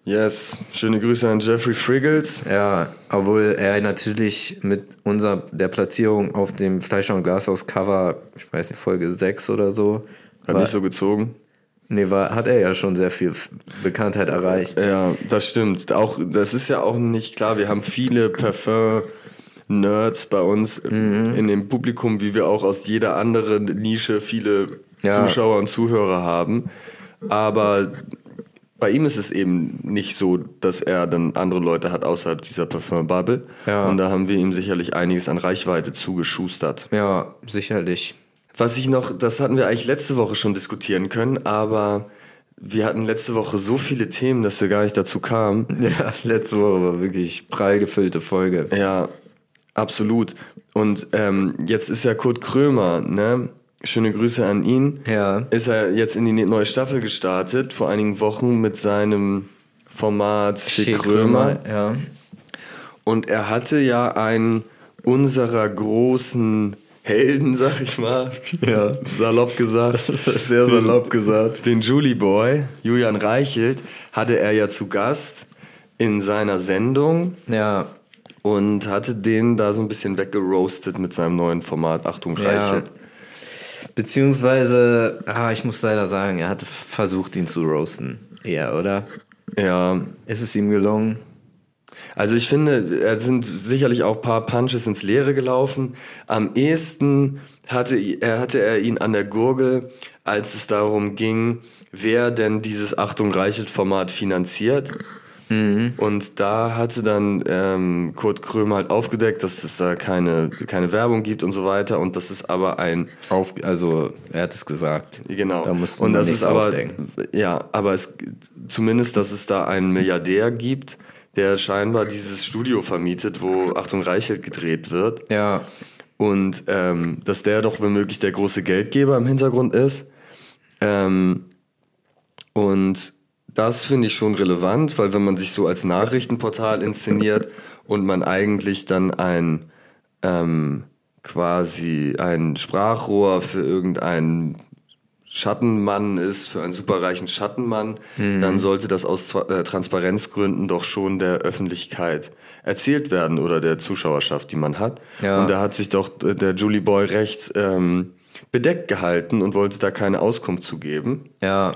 yes, schöne Grüße an Jeffrey Friggles. Ja, obwohl er natürlich mit unserer der Platzierung auf dem Fleischer und Glashaus Cover, ich weiß nicht, Folge 6 oder so, Hat war, nicht so gezogen. nee, war, hat er ja schon sehr viel Bekanntheit erreicht. Ja, das stimmt. Auch, das ist ja auch nicht klar. Wir haben viele Parfum-Nerds bei uns Mhm. in dem Publikum, wie wir auch aus jeder anderen Nische viele Ja. Zuschauer und Zuhörer haben. Aber bei ihm ist es eben nicht so, dass er dann andere Leute hat außerhalb dieser Parfum-Bubble. Ja. Und da haben wir ihm sicherlich einiges an Reichweite zugeschustert. Ja, sicherlich. Was ich noch, das hatten wir eigentlich letzte Woche schon diskutieren können, aber wir hatten letzte Woche so viele Themen, dass wir gar nicht dazu kamen. Ja, letzte Woche war wirklich prall gefüllte Folge. Ja, absolut. Und ähm, jetzt ist ja Kurt Krömer, ne? Schöne Grüße an ihn. Ja. Ist er jetzt in die neue Staffel gestartet, vor einigen Wochen mit seinem Format Schick Krömer. Ja. Und er hatte ja einen unserer großen Helden, sag ich mal, Ja. salopp gesagt. Das ist sehr salopp gesagt. Den Julie Boy, Julian Reichelt, hatte er ja zu Gast in seiner Sendung Ja. und hatte den da so ein bisschen weggeroastet mit seinem neuen Format Achtung Reichelt. Beziehungsweise, ah, ich muss leider sagen, er hatte versucht, ihn zu roasten. Ja, oder? Ja. Ist es ihm gelungen? Also ich finde, er sind sicherlich auch ein paar Punches ins Leere gelaufen. Am ehesten hatte er, hatte er ihn an der Gurgel, als es darum ging, wer denn dieses Achtung Reichelt Format finanziert. Und da hatte dann ähm, Kurt Krömer halt aufgedeckt, dass es da keine, keine Werbung gibt und so weiter und das ist aber ein Auf, also, er hat es gesagt. Genau. Da musst du und das ist aber aufdecken. ja, aber es zumindest, dass es da einen Milliardär gibt, der scheinbar dieses Studio vermietet, wo Achtung Reichelt gedreht wird. Ja. Und ähm, dass der doch womöglich der große Geldgeber im Hintergrund ist. Ähm, und das finde ich schon relevant, weil wenn man sich so als Nachrichtenportal inszeniert und man eigentlich dann ein ähm, quasi ein Sprachrohr für irgendeinen Schattenmann ist, für einen superreichen Schattenmann, Mhm. dann sollte das aus äh, Transparenzgründen doch schon der Öffentlichkeit erzählt werden oder der Zuschauerschaft, die man hat. Ja. Und da hat sich doch äh, der Julie Boy recht ähm, bedeckt gehalten und wollte da keine Auskunft zu geben. Ja.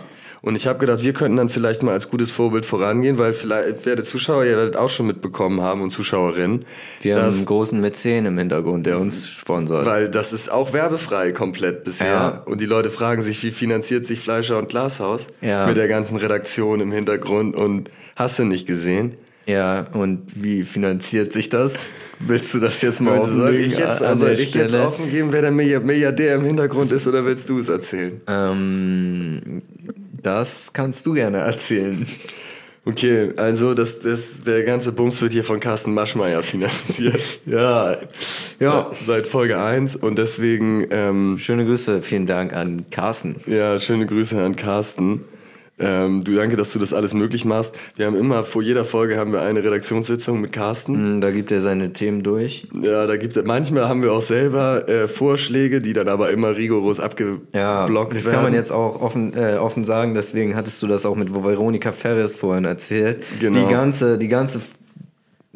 Und ich habe gedacht, wir könnten dann vielleicht mal als gutes Vorbild vorangehen, weil vielleicht werde Zuschauer, ihr werdet auch schon mitbekommen haben und Zuschauerinnen, Wir haben einen großen Mäzen im Hintergrund, der uns sponsert. weil das ist auch werbefrei komplett bisher. Ja. Und die Leute fragen sich, wie finanziert sich Fleischer und Glashaus Ja. mit der ganzen Redaktion im Hintergrund und hast du nicht gesehen? Ja, und wie finanziert sich das? Willst du das jetzt mal Also soll ich jetzt, also ich jetzt offen geben, wer der Milliard- Milliardär im Hintergrund ist oder willst du es erzählen? Ähm, das kannst du gerne erzählen. Okay, also das, das, der ganze Bums wird hier von Carsten Maschmeyer finanziert. Ja, ja. Seit Folge 1 und deswegen, ähm, Schöne Grüße, vielen Dank an Carsten. ja, schöne Grüße an Carsten. Ähm, du danke, dass du das alles möglich machst. Wir haben immer, vor jeder Folge haben wir eine Redaktionssitzung mit Carsten. Hm, Da gibt er seine Themen durch. Ja, da gibt es, manchmal haben wir auch selber äh, Vorschläge, die dann aber immer rigoros abgeblockt Ja, werden. das kann man jetzt auch offen, äh, offen sagen, deswegen hattest du das auch mit Veronika Ferris vorhin erzählt. Genau. Die ganze, die ganze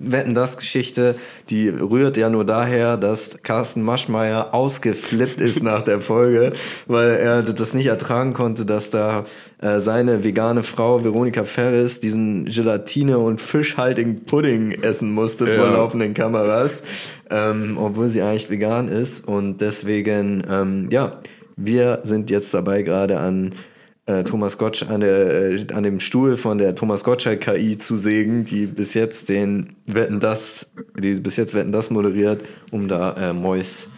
Wetten das Geschichte, die rührt ja nur daher, dass Carsten Maschmeyer ausgeflippt ist nach der Folge, weil er das nicht ertragen konnte, dass da äh, seine vegane Frau Veronika Ferris diesen Gelatine- und fischhaltigen Pudding essen musste vor Ja. laufenden Kameras, ähm, obwohl sie eigentlich vegan ist und deswegen, ähm, ja, wir sind jetzt dabei gerade an äh, Thomas Gottsch an, der, äh, an dem Stuhl von der Thomas Gottschalk KI zu sägen, die bis jetzt den Wetten das, die bis jetzt Wetten das moderiert, um da äh, Mois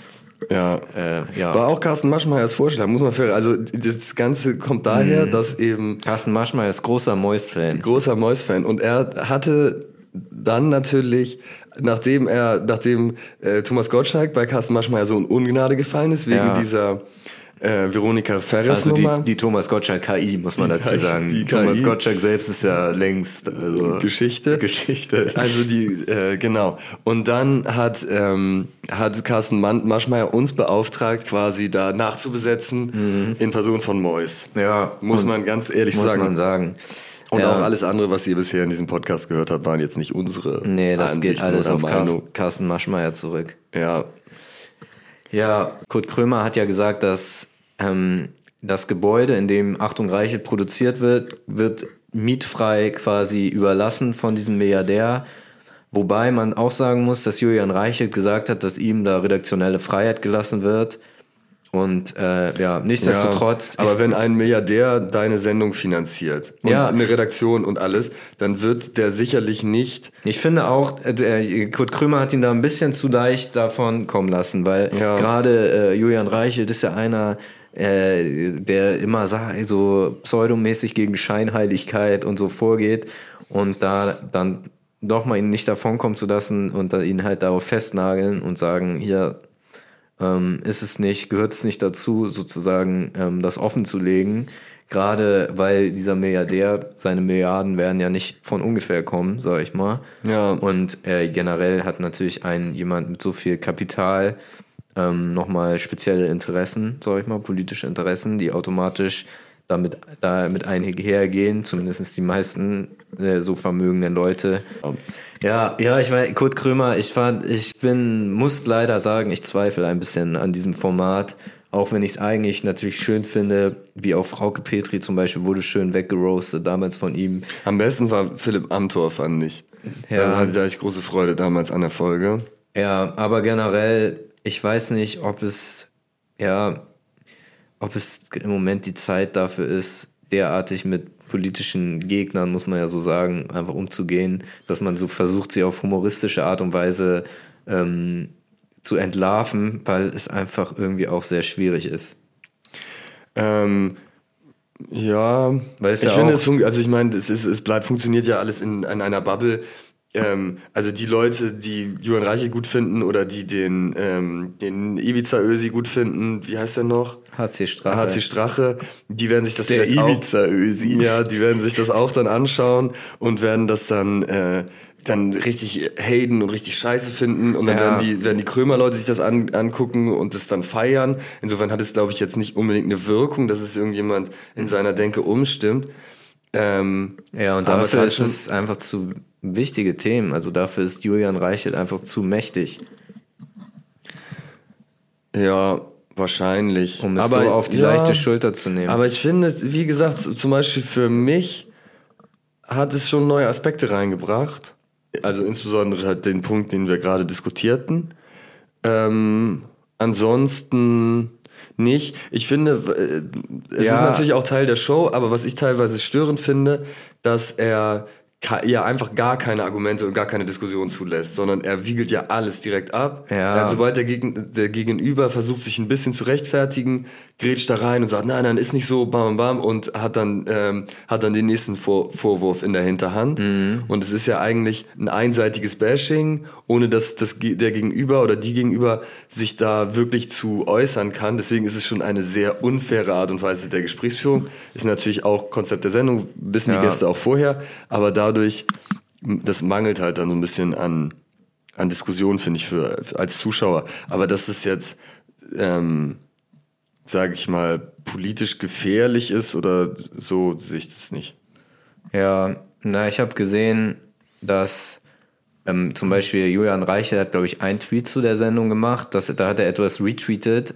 Ja. äh, ja. War auch Carsten Maschmeyers Vorschlag, muss man für, also das Ganze kommt daher, Mhm. dass eben Carsten Maschmeyer ist großer Mois-Fan. großer Mois-Fan und er hatte dann natürlich, nachdem er, nachdem äh, Thomas Gottschalk bei Carsten Maschmeyer so in Ungnade gefallen ist, wegen Ja. dieser äh, Veronika Ferris Also die, die Thomas Gottschalk KI, muss man Die dazu sagen. die Thomas KI. Gottschalk selbst ist ja längst also Geschichte. Geschichte. Also die, äh, genau. Und dann hat, ähm, hat Carsten Maschmeyer uns beauftragt, quasi da nachzubesetzen in Person von Mois. Ja, Muss man ganz ehrlich muss sagen. man sagen. Und ja. auch alles andere, was ihr bisher in diesem Podcast gehört habt, waren jetzt nicht unsere Nee, das geht Ansichten alles oder auf Meinung. Carsten, Carsten Maschmeyer zurück. Ja, Ja, Kurt Krömer hat ja gesagt, dass ähm, das Gebäude, in dem Achtung Reichelt produziert wird, wird mietfrei quasi überlassen von diesem Milliardär. Wobei man auch sagen muss, dass Julian Reichelt gesagt hat, dass ihm da redaktionelle Freiheit gelassen wird. Und äh, ja, nichtsdestotrotz. Ja, aber wenn ein Milliardär deine Sendung finanziert und Ja. eine Redaktion und alles, dann wird der sicherlich nicht. Ich finde auch, äh, der, Kurt Krömer hat ihn da ein bisschen zu leicht davon kommen lassen, weil Ja. gerade äh, Julian Reichelt ist ja einer, äh, der immer sa- so pseudomäßig gegen Scheinheiligkeit und so vorgeht und da dann doch mal ihn nicht davon kommen zu lassen und ihn halt darauf festnageln und sagen, hier ähm, ist es nicht, gehört es nicht dazu, sozusagen ähm, das offen zu legen. Gerade weil dieser Milliardär, seine Milliarden werden ja nicht von ungefähr kommen, sag ich mal. Ja. Und äh, generell hat natürlich ein jemand mit so viel Kapital ähm, nochmal spezielle Interessen, sag ich mal, politische Interessen, die automatisch damit, damit einhergehen, zumindest die meisten äh, so vermögenden Leute. Ja, ja, ich weiß, Kurt Krömer, ich fand, ich bin, muss leider sagen, ich zweifle ein bisschen an diesem Format, auch wenn ich es eigentlich natürlich schön finde, wie auch Frauke Petri zum Beispiel wurde schön weggeroastet, damals von ihm. Am besten war Philipp Amthor, fand ich. Ja. Da hatte ich große Freude damals an der Folge. Ja, aber generell, ich weiß nicht, ob es, ja, ob es im Moment die Zeit dafür ist, derartig mit politischen Gegnern, muss man ja so sagen, einfach umzugehen, dass man so versucht, sie auf humoristische Art und Weise ähm, zu entlarven, weil es einfach irgendwie auch sehr schwierig ist. Ähm, ja, Weil es ich ja finde, es also ich meine, es, ist, es bleibt, funktioniert ja alles in, in einer Bubble, ähm, also die Leute, die Julian Reiche gut finden oder die den, ähm, den Ibiza Ösi gut finden, wie heißt der noch? HC Strache. HC Strache, die werden sich das Der vielleicht auch, Ibiza Ösi. ja, die werden sich das auch dann anschauen und werden das dann äh, dann richtig haten und richtig scheiße finden und dann Ja. werden die werden die Krömer-Leute sich das an, angucken und das dann feiern. Insofern hat es, glaube ich, jetzt nicht unbedingt eine Wirkung, dass es irgendjemand in seiner Denke umstimmt. Ähm, Ja, und dafür ist schon- es einfach zu wichtige Themen. Also dafür ist Julian Reichelt einfach zu mächtig, Ja, wahrscheinlich. um es aber, so auf die ja, leichte Schulter zu nehmen. Aber ich finde, wie gesagt, zum Beispiel für mich hat es schon neue Aspekte reingebracht. Also insbesondere halt den Punkt, den wir gerade diskutierten. Ähm, ansonsten nicht. Ich finde, äh, es Ja. ist natürlich auch Teil der Show, aber was ich teilweise störend finde, dass er ja einfach gar keine Argumente und gar keine Diskussion zulässt, sondern er wiegelt ja alles direkt ab. Ja. Äh, sobald der, Gegen der Gegenüber versucht, sich ein bisschen zu rechtfertigen, grätscht da rein und sagt, nein, nein, ist nicht so, bam, bam, und hat dann, ähm, hat dann den nächsten Vor Vorwurf in der Hinterhand. Und es ist ja eigentlich ein einseitiges Bashing, ohne dass das, der Gegenüber oder die Gegenüber sich da wirklich zu äußern kann. Deswegen ist es schon eine sehr unfaire Art und Weise der Gesprächsführung. Ist natürlich auch Konzept der Sendung, wissen Ja. die Gäste auch vorher, aber dadurch, das mangelt halt dann so ein bisschen an, an Diskussion, finde ich, für, als Zuschauer. Aber dass es jetzt, ähm, sage ich mal, politisch gefährlich ist oder so, sehe ich das nicht. Ja, na, ich habe gesehen, dass ähm, zum Beispiel Julian Reichel hat, glaube ich, einen Tweet zu der Sendung gemacht. Dass, da hat er etwas retweetet,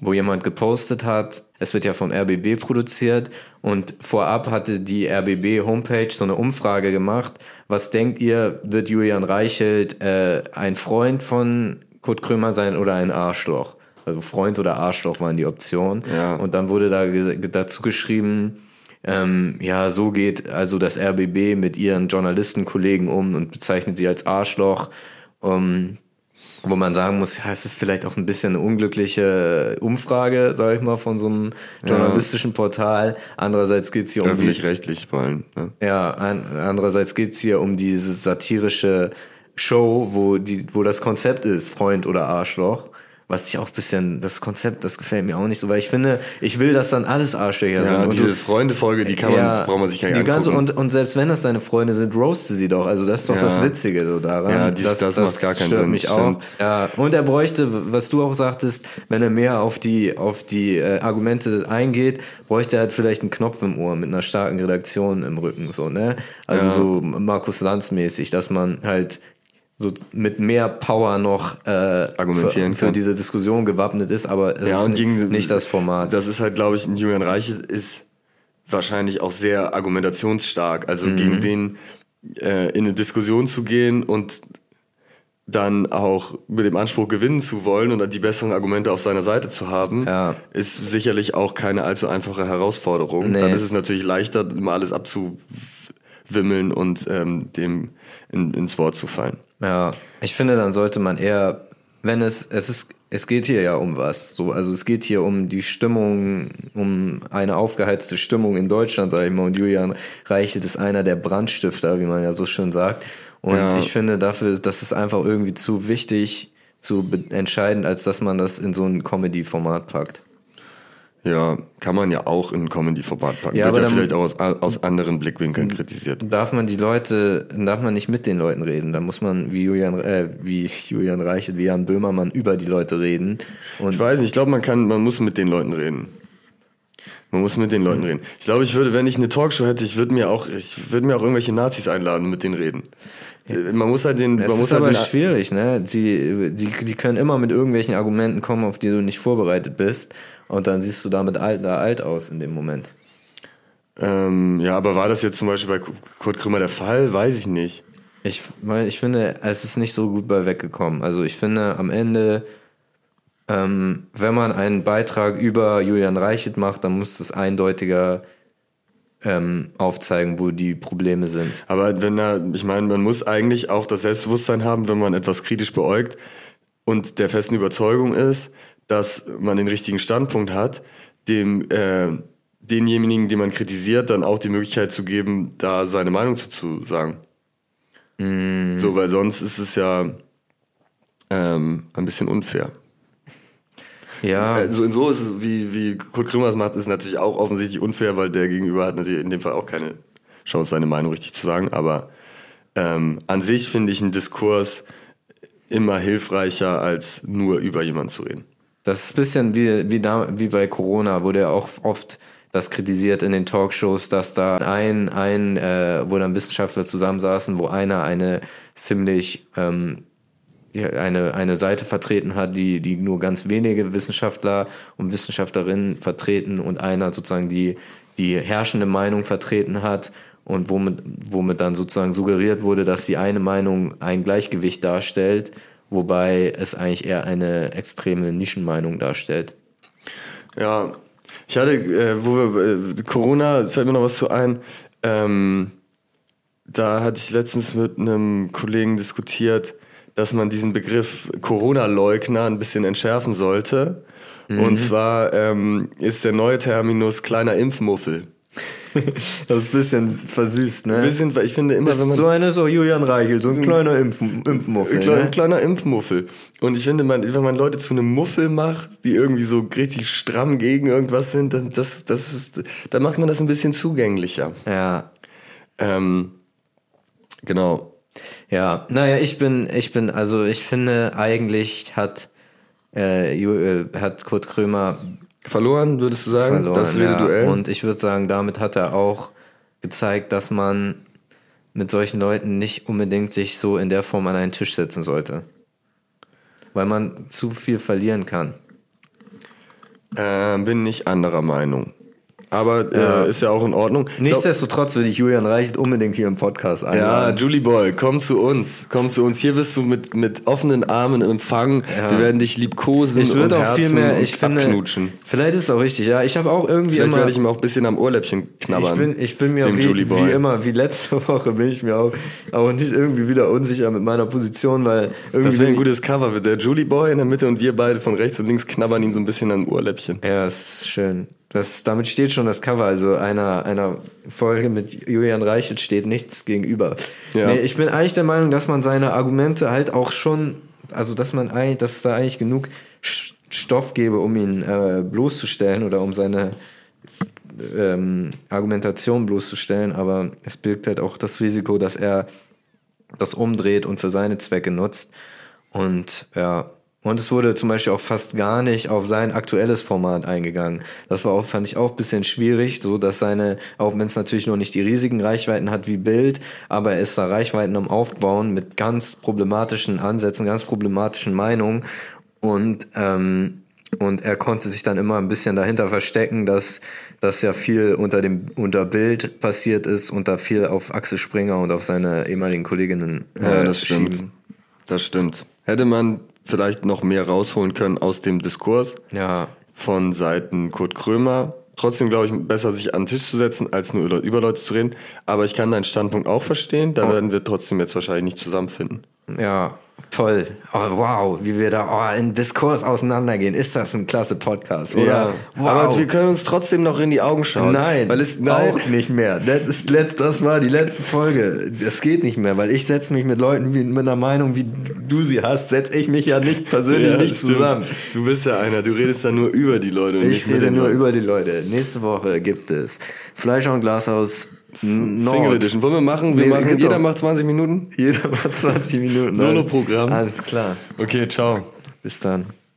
wo jemand gepostet hat. Es wird ja vom RBB produziert und vorab hatte die RBB Homepage so eine Umfrage gemacht. Was denkt ihr, wird Julian Reichelt äh, ein Freund von Kurt Krömer sein oder ein Arschloch? Also Freund oder Arschloch waren die Optionen. Ja. Und dann wurde da dazu geschrieben, ähm, ja, so geht also das RBB mit ihren Journalistenkollegen um und bezeichnet sie als Arschloch. Um, wo man sagen muss, ja, es ist vielleicht auch ein bisschen eine unglückliche Umfrage, sage ich mal, von so einem journalistischen Portal. Andererseits geht's hier um die, Öffentlich-rechtlich wollen. Ne? ja, an, andererseits geht's hier um diese satirische Show, wo die, wo das Konzept ist, Freund oder Arschloch. Was ich auch ein bisschen, das Konzept, das gefällt mir auch nicht so, weil ich finde, ich will, dass dann alles Arschlöcher sind. Ja, Und du- dieses Freunde-Folge, die kann man, das braucht man sich gar nicht die ganze, angucken. und, und selbst wenn das deine Freunde sind, roaste sie doch. Also das ist doch Ja. das Witzige so daran. Ja, dies- das macht gar keinen stört Sinn, mich stimmt. auch. Ja, und er bräuchte, was du auch sagtest, wenn er mehr auf die, auf die äh, Argumente eingeht, bräuchte er halt vielleicht einen Knopf im Ohr mit einer starken Redaktion im Rücken, so, ne? Also Ja. so Markus Lanz mäßig, dass man halt so mit mehr Power noch äh, Argumentieren für, für diese Diskussion gewappnet ist, aber es Ja, ist und nicht, gegen, nicht das Format. Das ist halt, glaube ich, ein Julian Reiche ist wahrscheinlich auch sehr argumentationsstark. Also Mhm. gegen den äh, in eine Diskussion zu gehen und dann auch mit dem Anspruch gewinnen zu wollen und die besseren Argumente auf seiner Seite zu haben, Ja. ist sicherlich auch keine allzu einfache Herausforderung. Nee. Dann ist es natürlich leichter, immer alles abzuwimmeln und ähm, dem in, ins Wort zu fallen. Ja, ich finde, dann sollte man eher, wenn es, es ist, es geht hier ja um was. So, also es geht hier um die Stimmung, um eine aufgeheizte Stimmung in Deutschland, sag ich mal. Und Julian Reichelt ist einer der Brandstifter, wie man ja so schön sagt. Und Ja. ich finde dafür, das ist einfach irgendwie zu wichtig, zu entscheidend, als dass man das in so ein Comedy-Format packt. Ja, kann man ja auch in Comedy-Format packen. Ja, Wird aber ja vielleicht auch aus, aus anderen Blickwinkeln kritisiert. Darf man die Leute, darf man nicht mit den Leuten reden. Da muss man wie Julian, äh, wie Julian Reichelt, wie Jan Böhmermann über die Leute reden. Und Ich weiß nicht, ich glaube, man kann, man muss mit den Leuten reden. Man muss mit den. Leuten reden. Ich glaube, ich würde, wenn ich eine Talkshow hätte, ich würde mir auch, ich würde mir auch irgendwelche Nazis einladen und mit denen reden. Man muss halt den, Es man muss ist halt aber schwierig, ne? Sie, sie, die können immer mit irgendwelchen Argumenten kommen, auf die du nicht vorbereitet bist. Und dann siehst du damit alt, da alt aus in dem Moment. ähm, ja, aber war das jetzt zum Beispiel bei Kurt Krümmer der Fall? Weiß ich nicht. Ich, ich finde, es ist nicht so gut bei weggekommen. Also ich finde, am Ende, ähm, wenn man einen Beitrag über Julian Reichelt macht, dann muss es eindeutiger ähm, aufzeigen, wo die Probleme sind. Aber wenn er, ich meine, man muss eigentlich auch das Selbstbewusstsein haben, wenn man etwas kritisch beäugt und der festen Überzeugung ist, dass man den richtigen Standpunkt hat, dem äh, denjenigen, den man kritisiert, dann auch die Möglichkeit zu geben, da seine Meinung zu, zu sagen. Mm. So, weil sonst ist es ja ähm, ein bisschen unfair. Ja. Also in so ist es, wie, wie Kurt Krümmer es macht, ist natürlich auch offensichtlich unfair, weil der Gegenüber hat natürlich in dem Fall auch keine Chance, seine Meinung richtig zu sagen. Aber ähm, an sich finde ich einen Diskurs immer hilfreicher, als nur über jemanden zu reden. Das ist ein bisschen wie, wie, da, wie bei Corona, wo der auch oft das kritisiert in den Talkshows, dass da ein, ein äh, wo dann Wissenschaftler zusammensaßen, wo einer eine ziemlich ähm, eine, eine Seite vertreten hat, die, die nur ganz wenige Wissenschaftler und Wissenschaftlerinnen vertreten und einer sozusagen die, die herrschende Meinung vertreten hat und womit, womit dann sozusagen suggeriert wurde, dass die eine Meinung ein Gleichgewicht darstellt, wobei es eigentlich eher eine extreme Nischenmeinung darstellt. Ja, ich hatte, äh, wo wir, äh, Corona, fällt mir noch was zu ein, ähm, da hatte ich letztens mit einem Kollegen diskutiert, dass man diesen Begriff Corona-Leugner ein bisschen entschärfen sollte. Mhm. Und zwar ähm, ist der neue Terminus kleiner Impfmuffel. das ist ein bisschen versüßt, ne? Ein bisschen, ich finde immer, ist wenn man. So einer ist auch Julian Reichel, so ein kleiner Impf Impfmuffel. Ein kleiner, ne? kleiner Impfmuffel. Und ich finde, man, wenn man Leute zu einem Muffel macht, die irgendwie so richtig stramm gegen irgendwas sind, dann, das, das ist, dann macht man das ein bisschen zugänglicher. Ja. Ähm, genau. Ja, naja, ich bin, ich bin, also ich finde, eigentlich hat, äh, äh hat Kurt Krömer verloren, würdest du sagen? Verloren, das Rededuell. Ja. Und ich würde sagen, damit hat er auch gezeigt, dass man mit solchen Leuten nicht unbedingt sich so in der Form an einen Tisch setzen sollte. Weil man zu viel verlieren kann. Äh, bin nicht anderer Meinung. Aber äh, ist ja auch in Ordnung. Nichtsdestotrotz würde ich Julian Reichelt unbedingt hier im Podcast einladen. Ja, Julie Boy, komm zu uns. Komm zu uns. Hier wirst du mit, mit offenen Armen empfangen. Ja. Wir werden dich liebkosen ich würde auch viel mehr, ich finde, abknutschen. Vielleicht ist es auch richtig, ja. Ich habe auch irgendwie Vielleicht immer... werde ich ihm auch ein bisschen am Ohrläppchen knabbern. Ich bin, ich bin mir wie, wie, immer, wie letzte Woche bin ich mir auch, auch nicht irgendwie wieder unsicher mit meiner Position, weil irgendwie... Das wäre ein gutes Cover. Der Julie Boy in der Mitte und wir beide von rechts und links knabbern ihm so ein bisschen am Ohrläppchen. Ja, das ist schön. Das, damit steht schon das Cover, also einer, einer Folge mit Julian Reichelt steht nichts gegenüber. Ja. Nee, ich bin eigentlich der Meinung, dass man seine Argumente halt auch schon, also dass man eigentlich, dass es da eigentlich genug Stoff gäbe, um ihn äh, bloßzustellen oder um seine ähm, Argumentation bloßzustellen, aber es birgt halt auch das Risiko, dass er das umdreht und für seine Zwecke nutzt. Und ja, und es wurde zum Beispiel auch fast gar nicht auf sein aktuelles Format eingegangen. Das war auch, fand ich auch ein bisschen schwierig, so dass seine, auch wenn es natürlich noch nicht die riesigen Reichweiten hat wie Bild, aber er ist da Reichweiten am Aufbauen mit ganz problematischen Ansätzen, ganz problematischen Meinungen. Und, ähm, und er konnte sich dann immer ein bisschen dahinter verstecken, dass, dass ja viel unter dem, unter Bild passiert ist und da viel auf Axel Springer und auf seine ehemaligen Kolleginnen. Äh, ja, das stimmt. Schieben. Das stimmt. Hätte man vielleicht noch mehr rausholen können aus dem Diskurs ja. von Seiten Kurt Krömer. Trotzdem glaube ich, besser sich an den Tisch zu setzen, als nur über Leute zu reden. Aber ich kann deinen Standpunkt auch verstehen. Da oh. werden wir trotzdem jetzt wahrscheinlich nicht zusammenfinden. Ja, toll. Oh, wow, wie wir da oh, in Diskurs auseinandergehen. Ist das ein klasse Podcast, oder? Ja, wow. aber wir können uns trotzdem noch in die Augen schauen. Nein, weil es nein. auch nicht mehr. Das, ist, das war die letzte Folge. Das geht nicht mehr, weil ich setze mich mit Leuten wie, mit einer Meinung, wie du sie hast, setze ich mich ja nicht persönlich ja, nicht stimmt. zusammen. Du bist ja einer, du redest ja nur über die Leute. ich rede nur Leuten. über die Leute. Nächste Woche gibt es Fleischer und Glashaus Single Edition. Wollen wir machen? Wir nee, machen jeder macht 20 Minuten? Jeder macht 20 Minuten. Solo-Programm. Alles klar. Okay, ciao. Bis dann.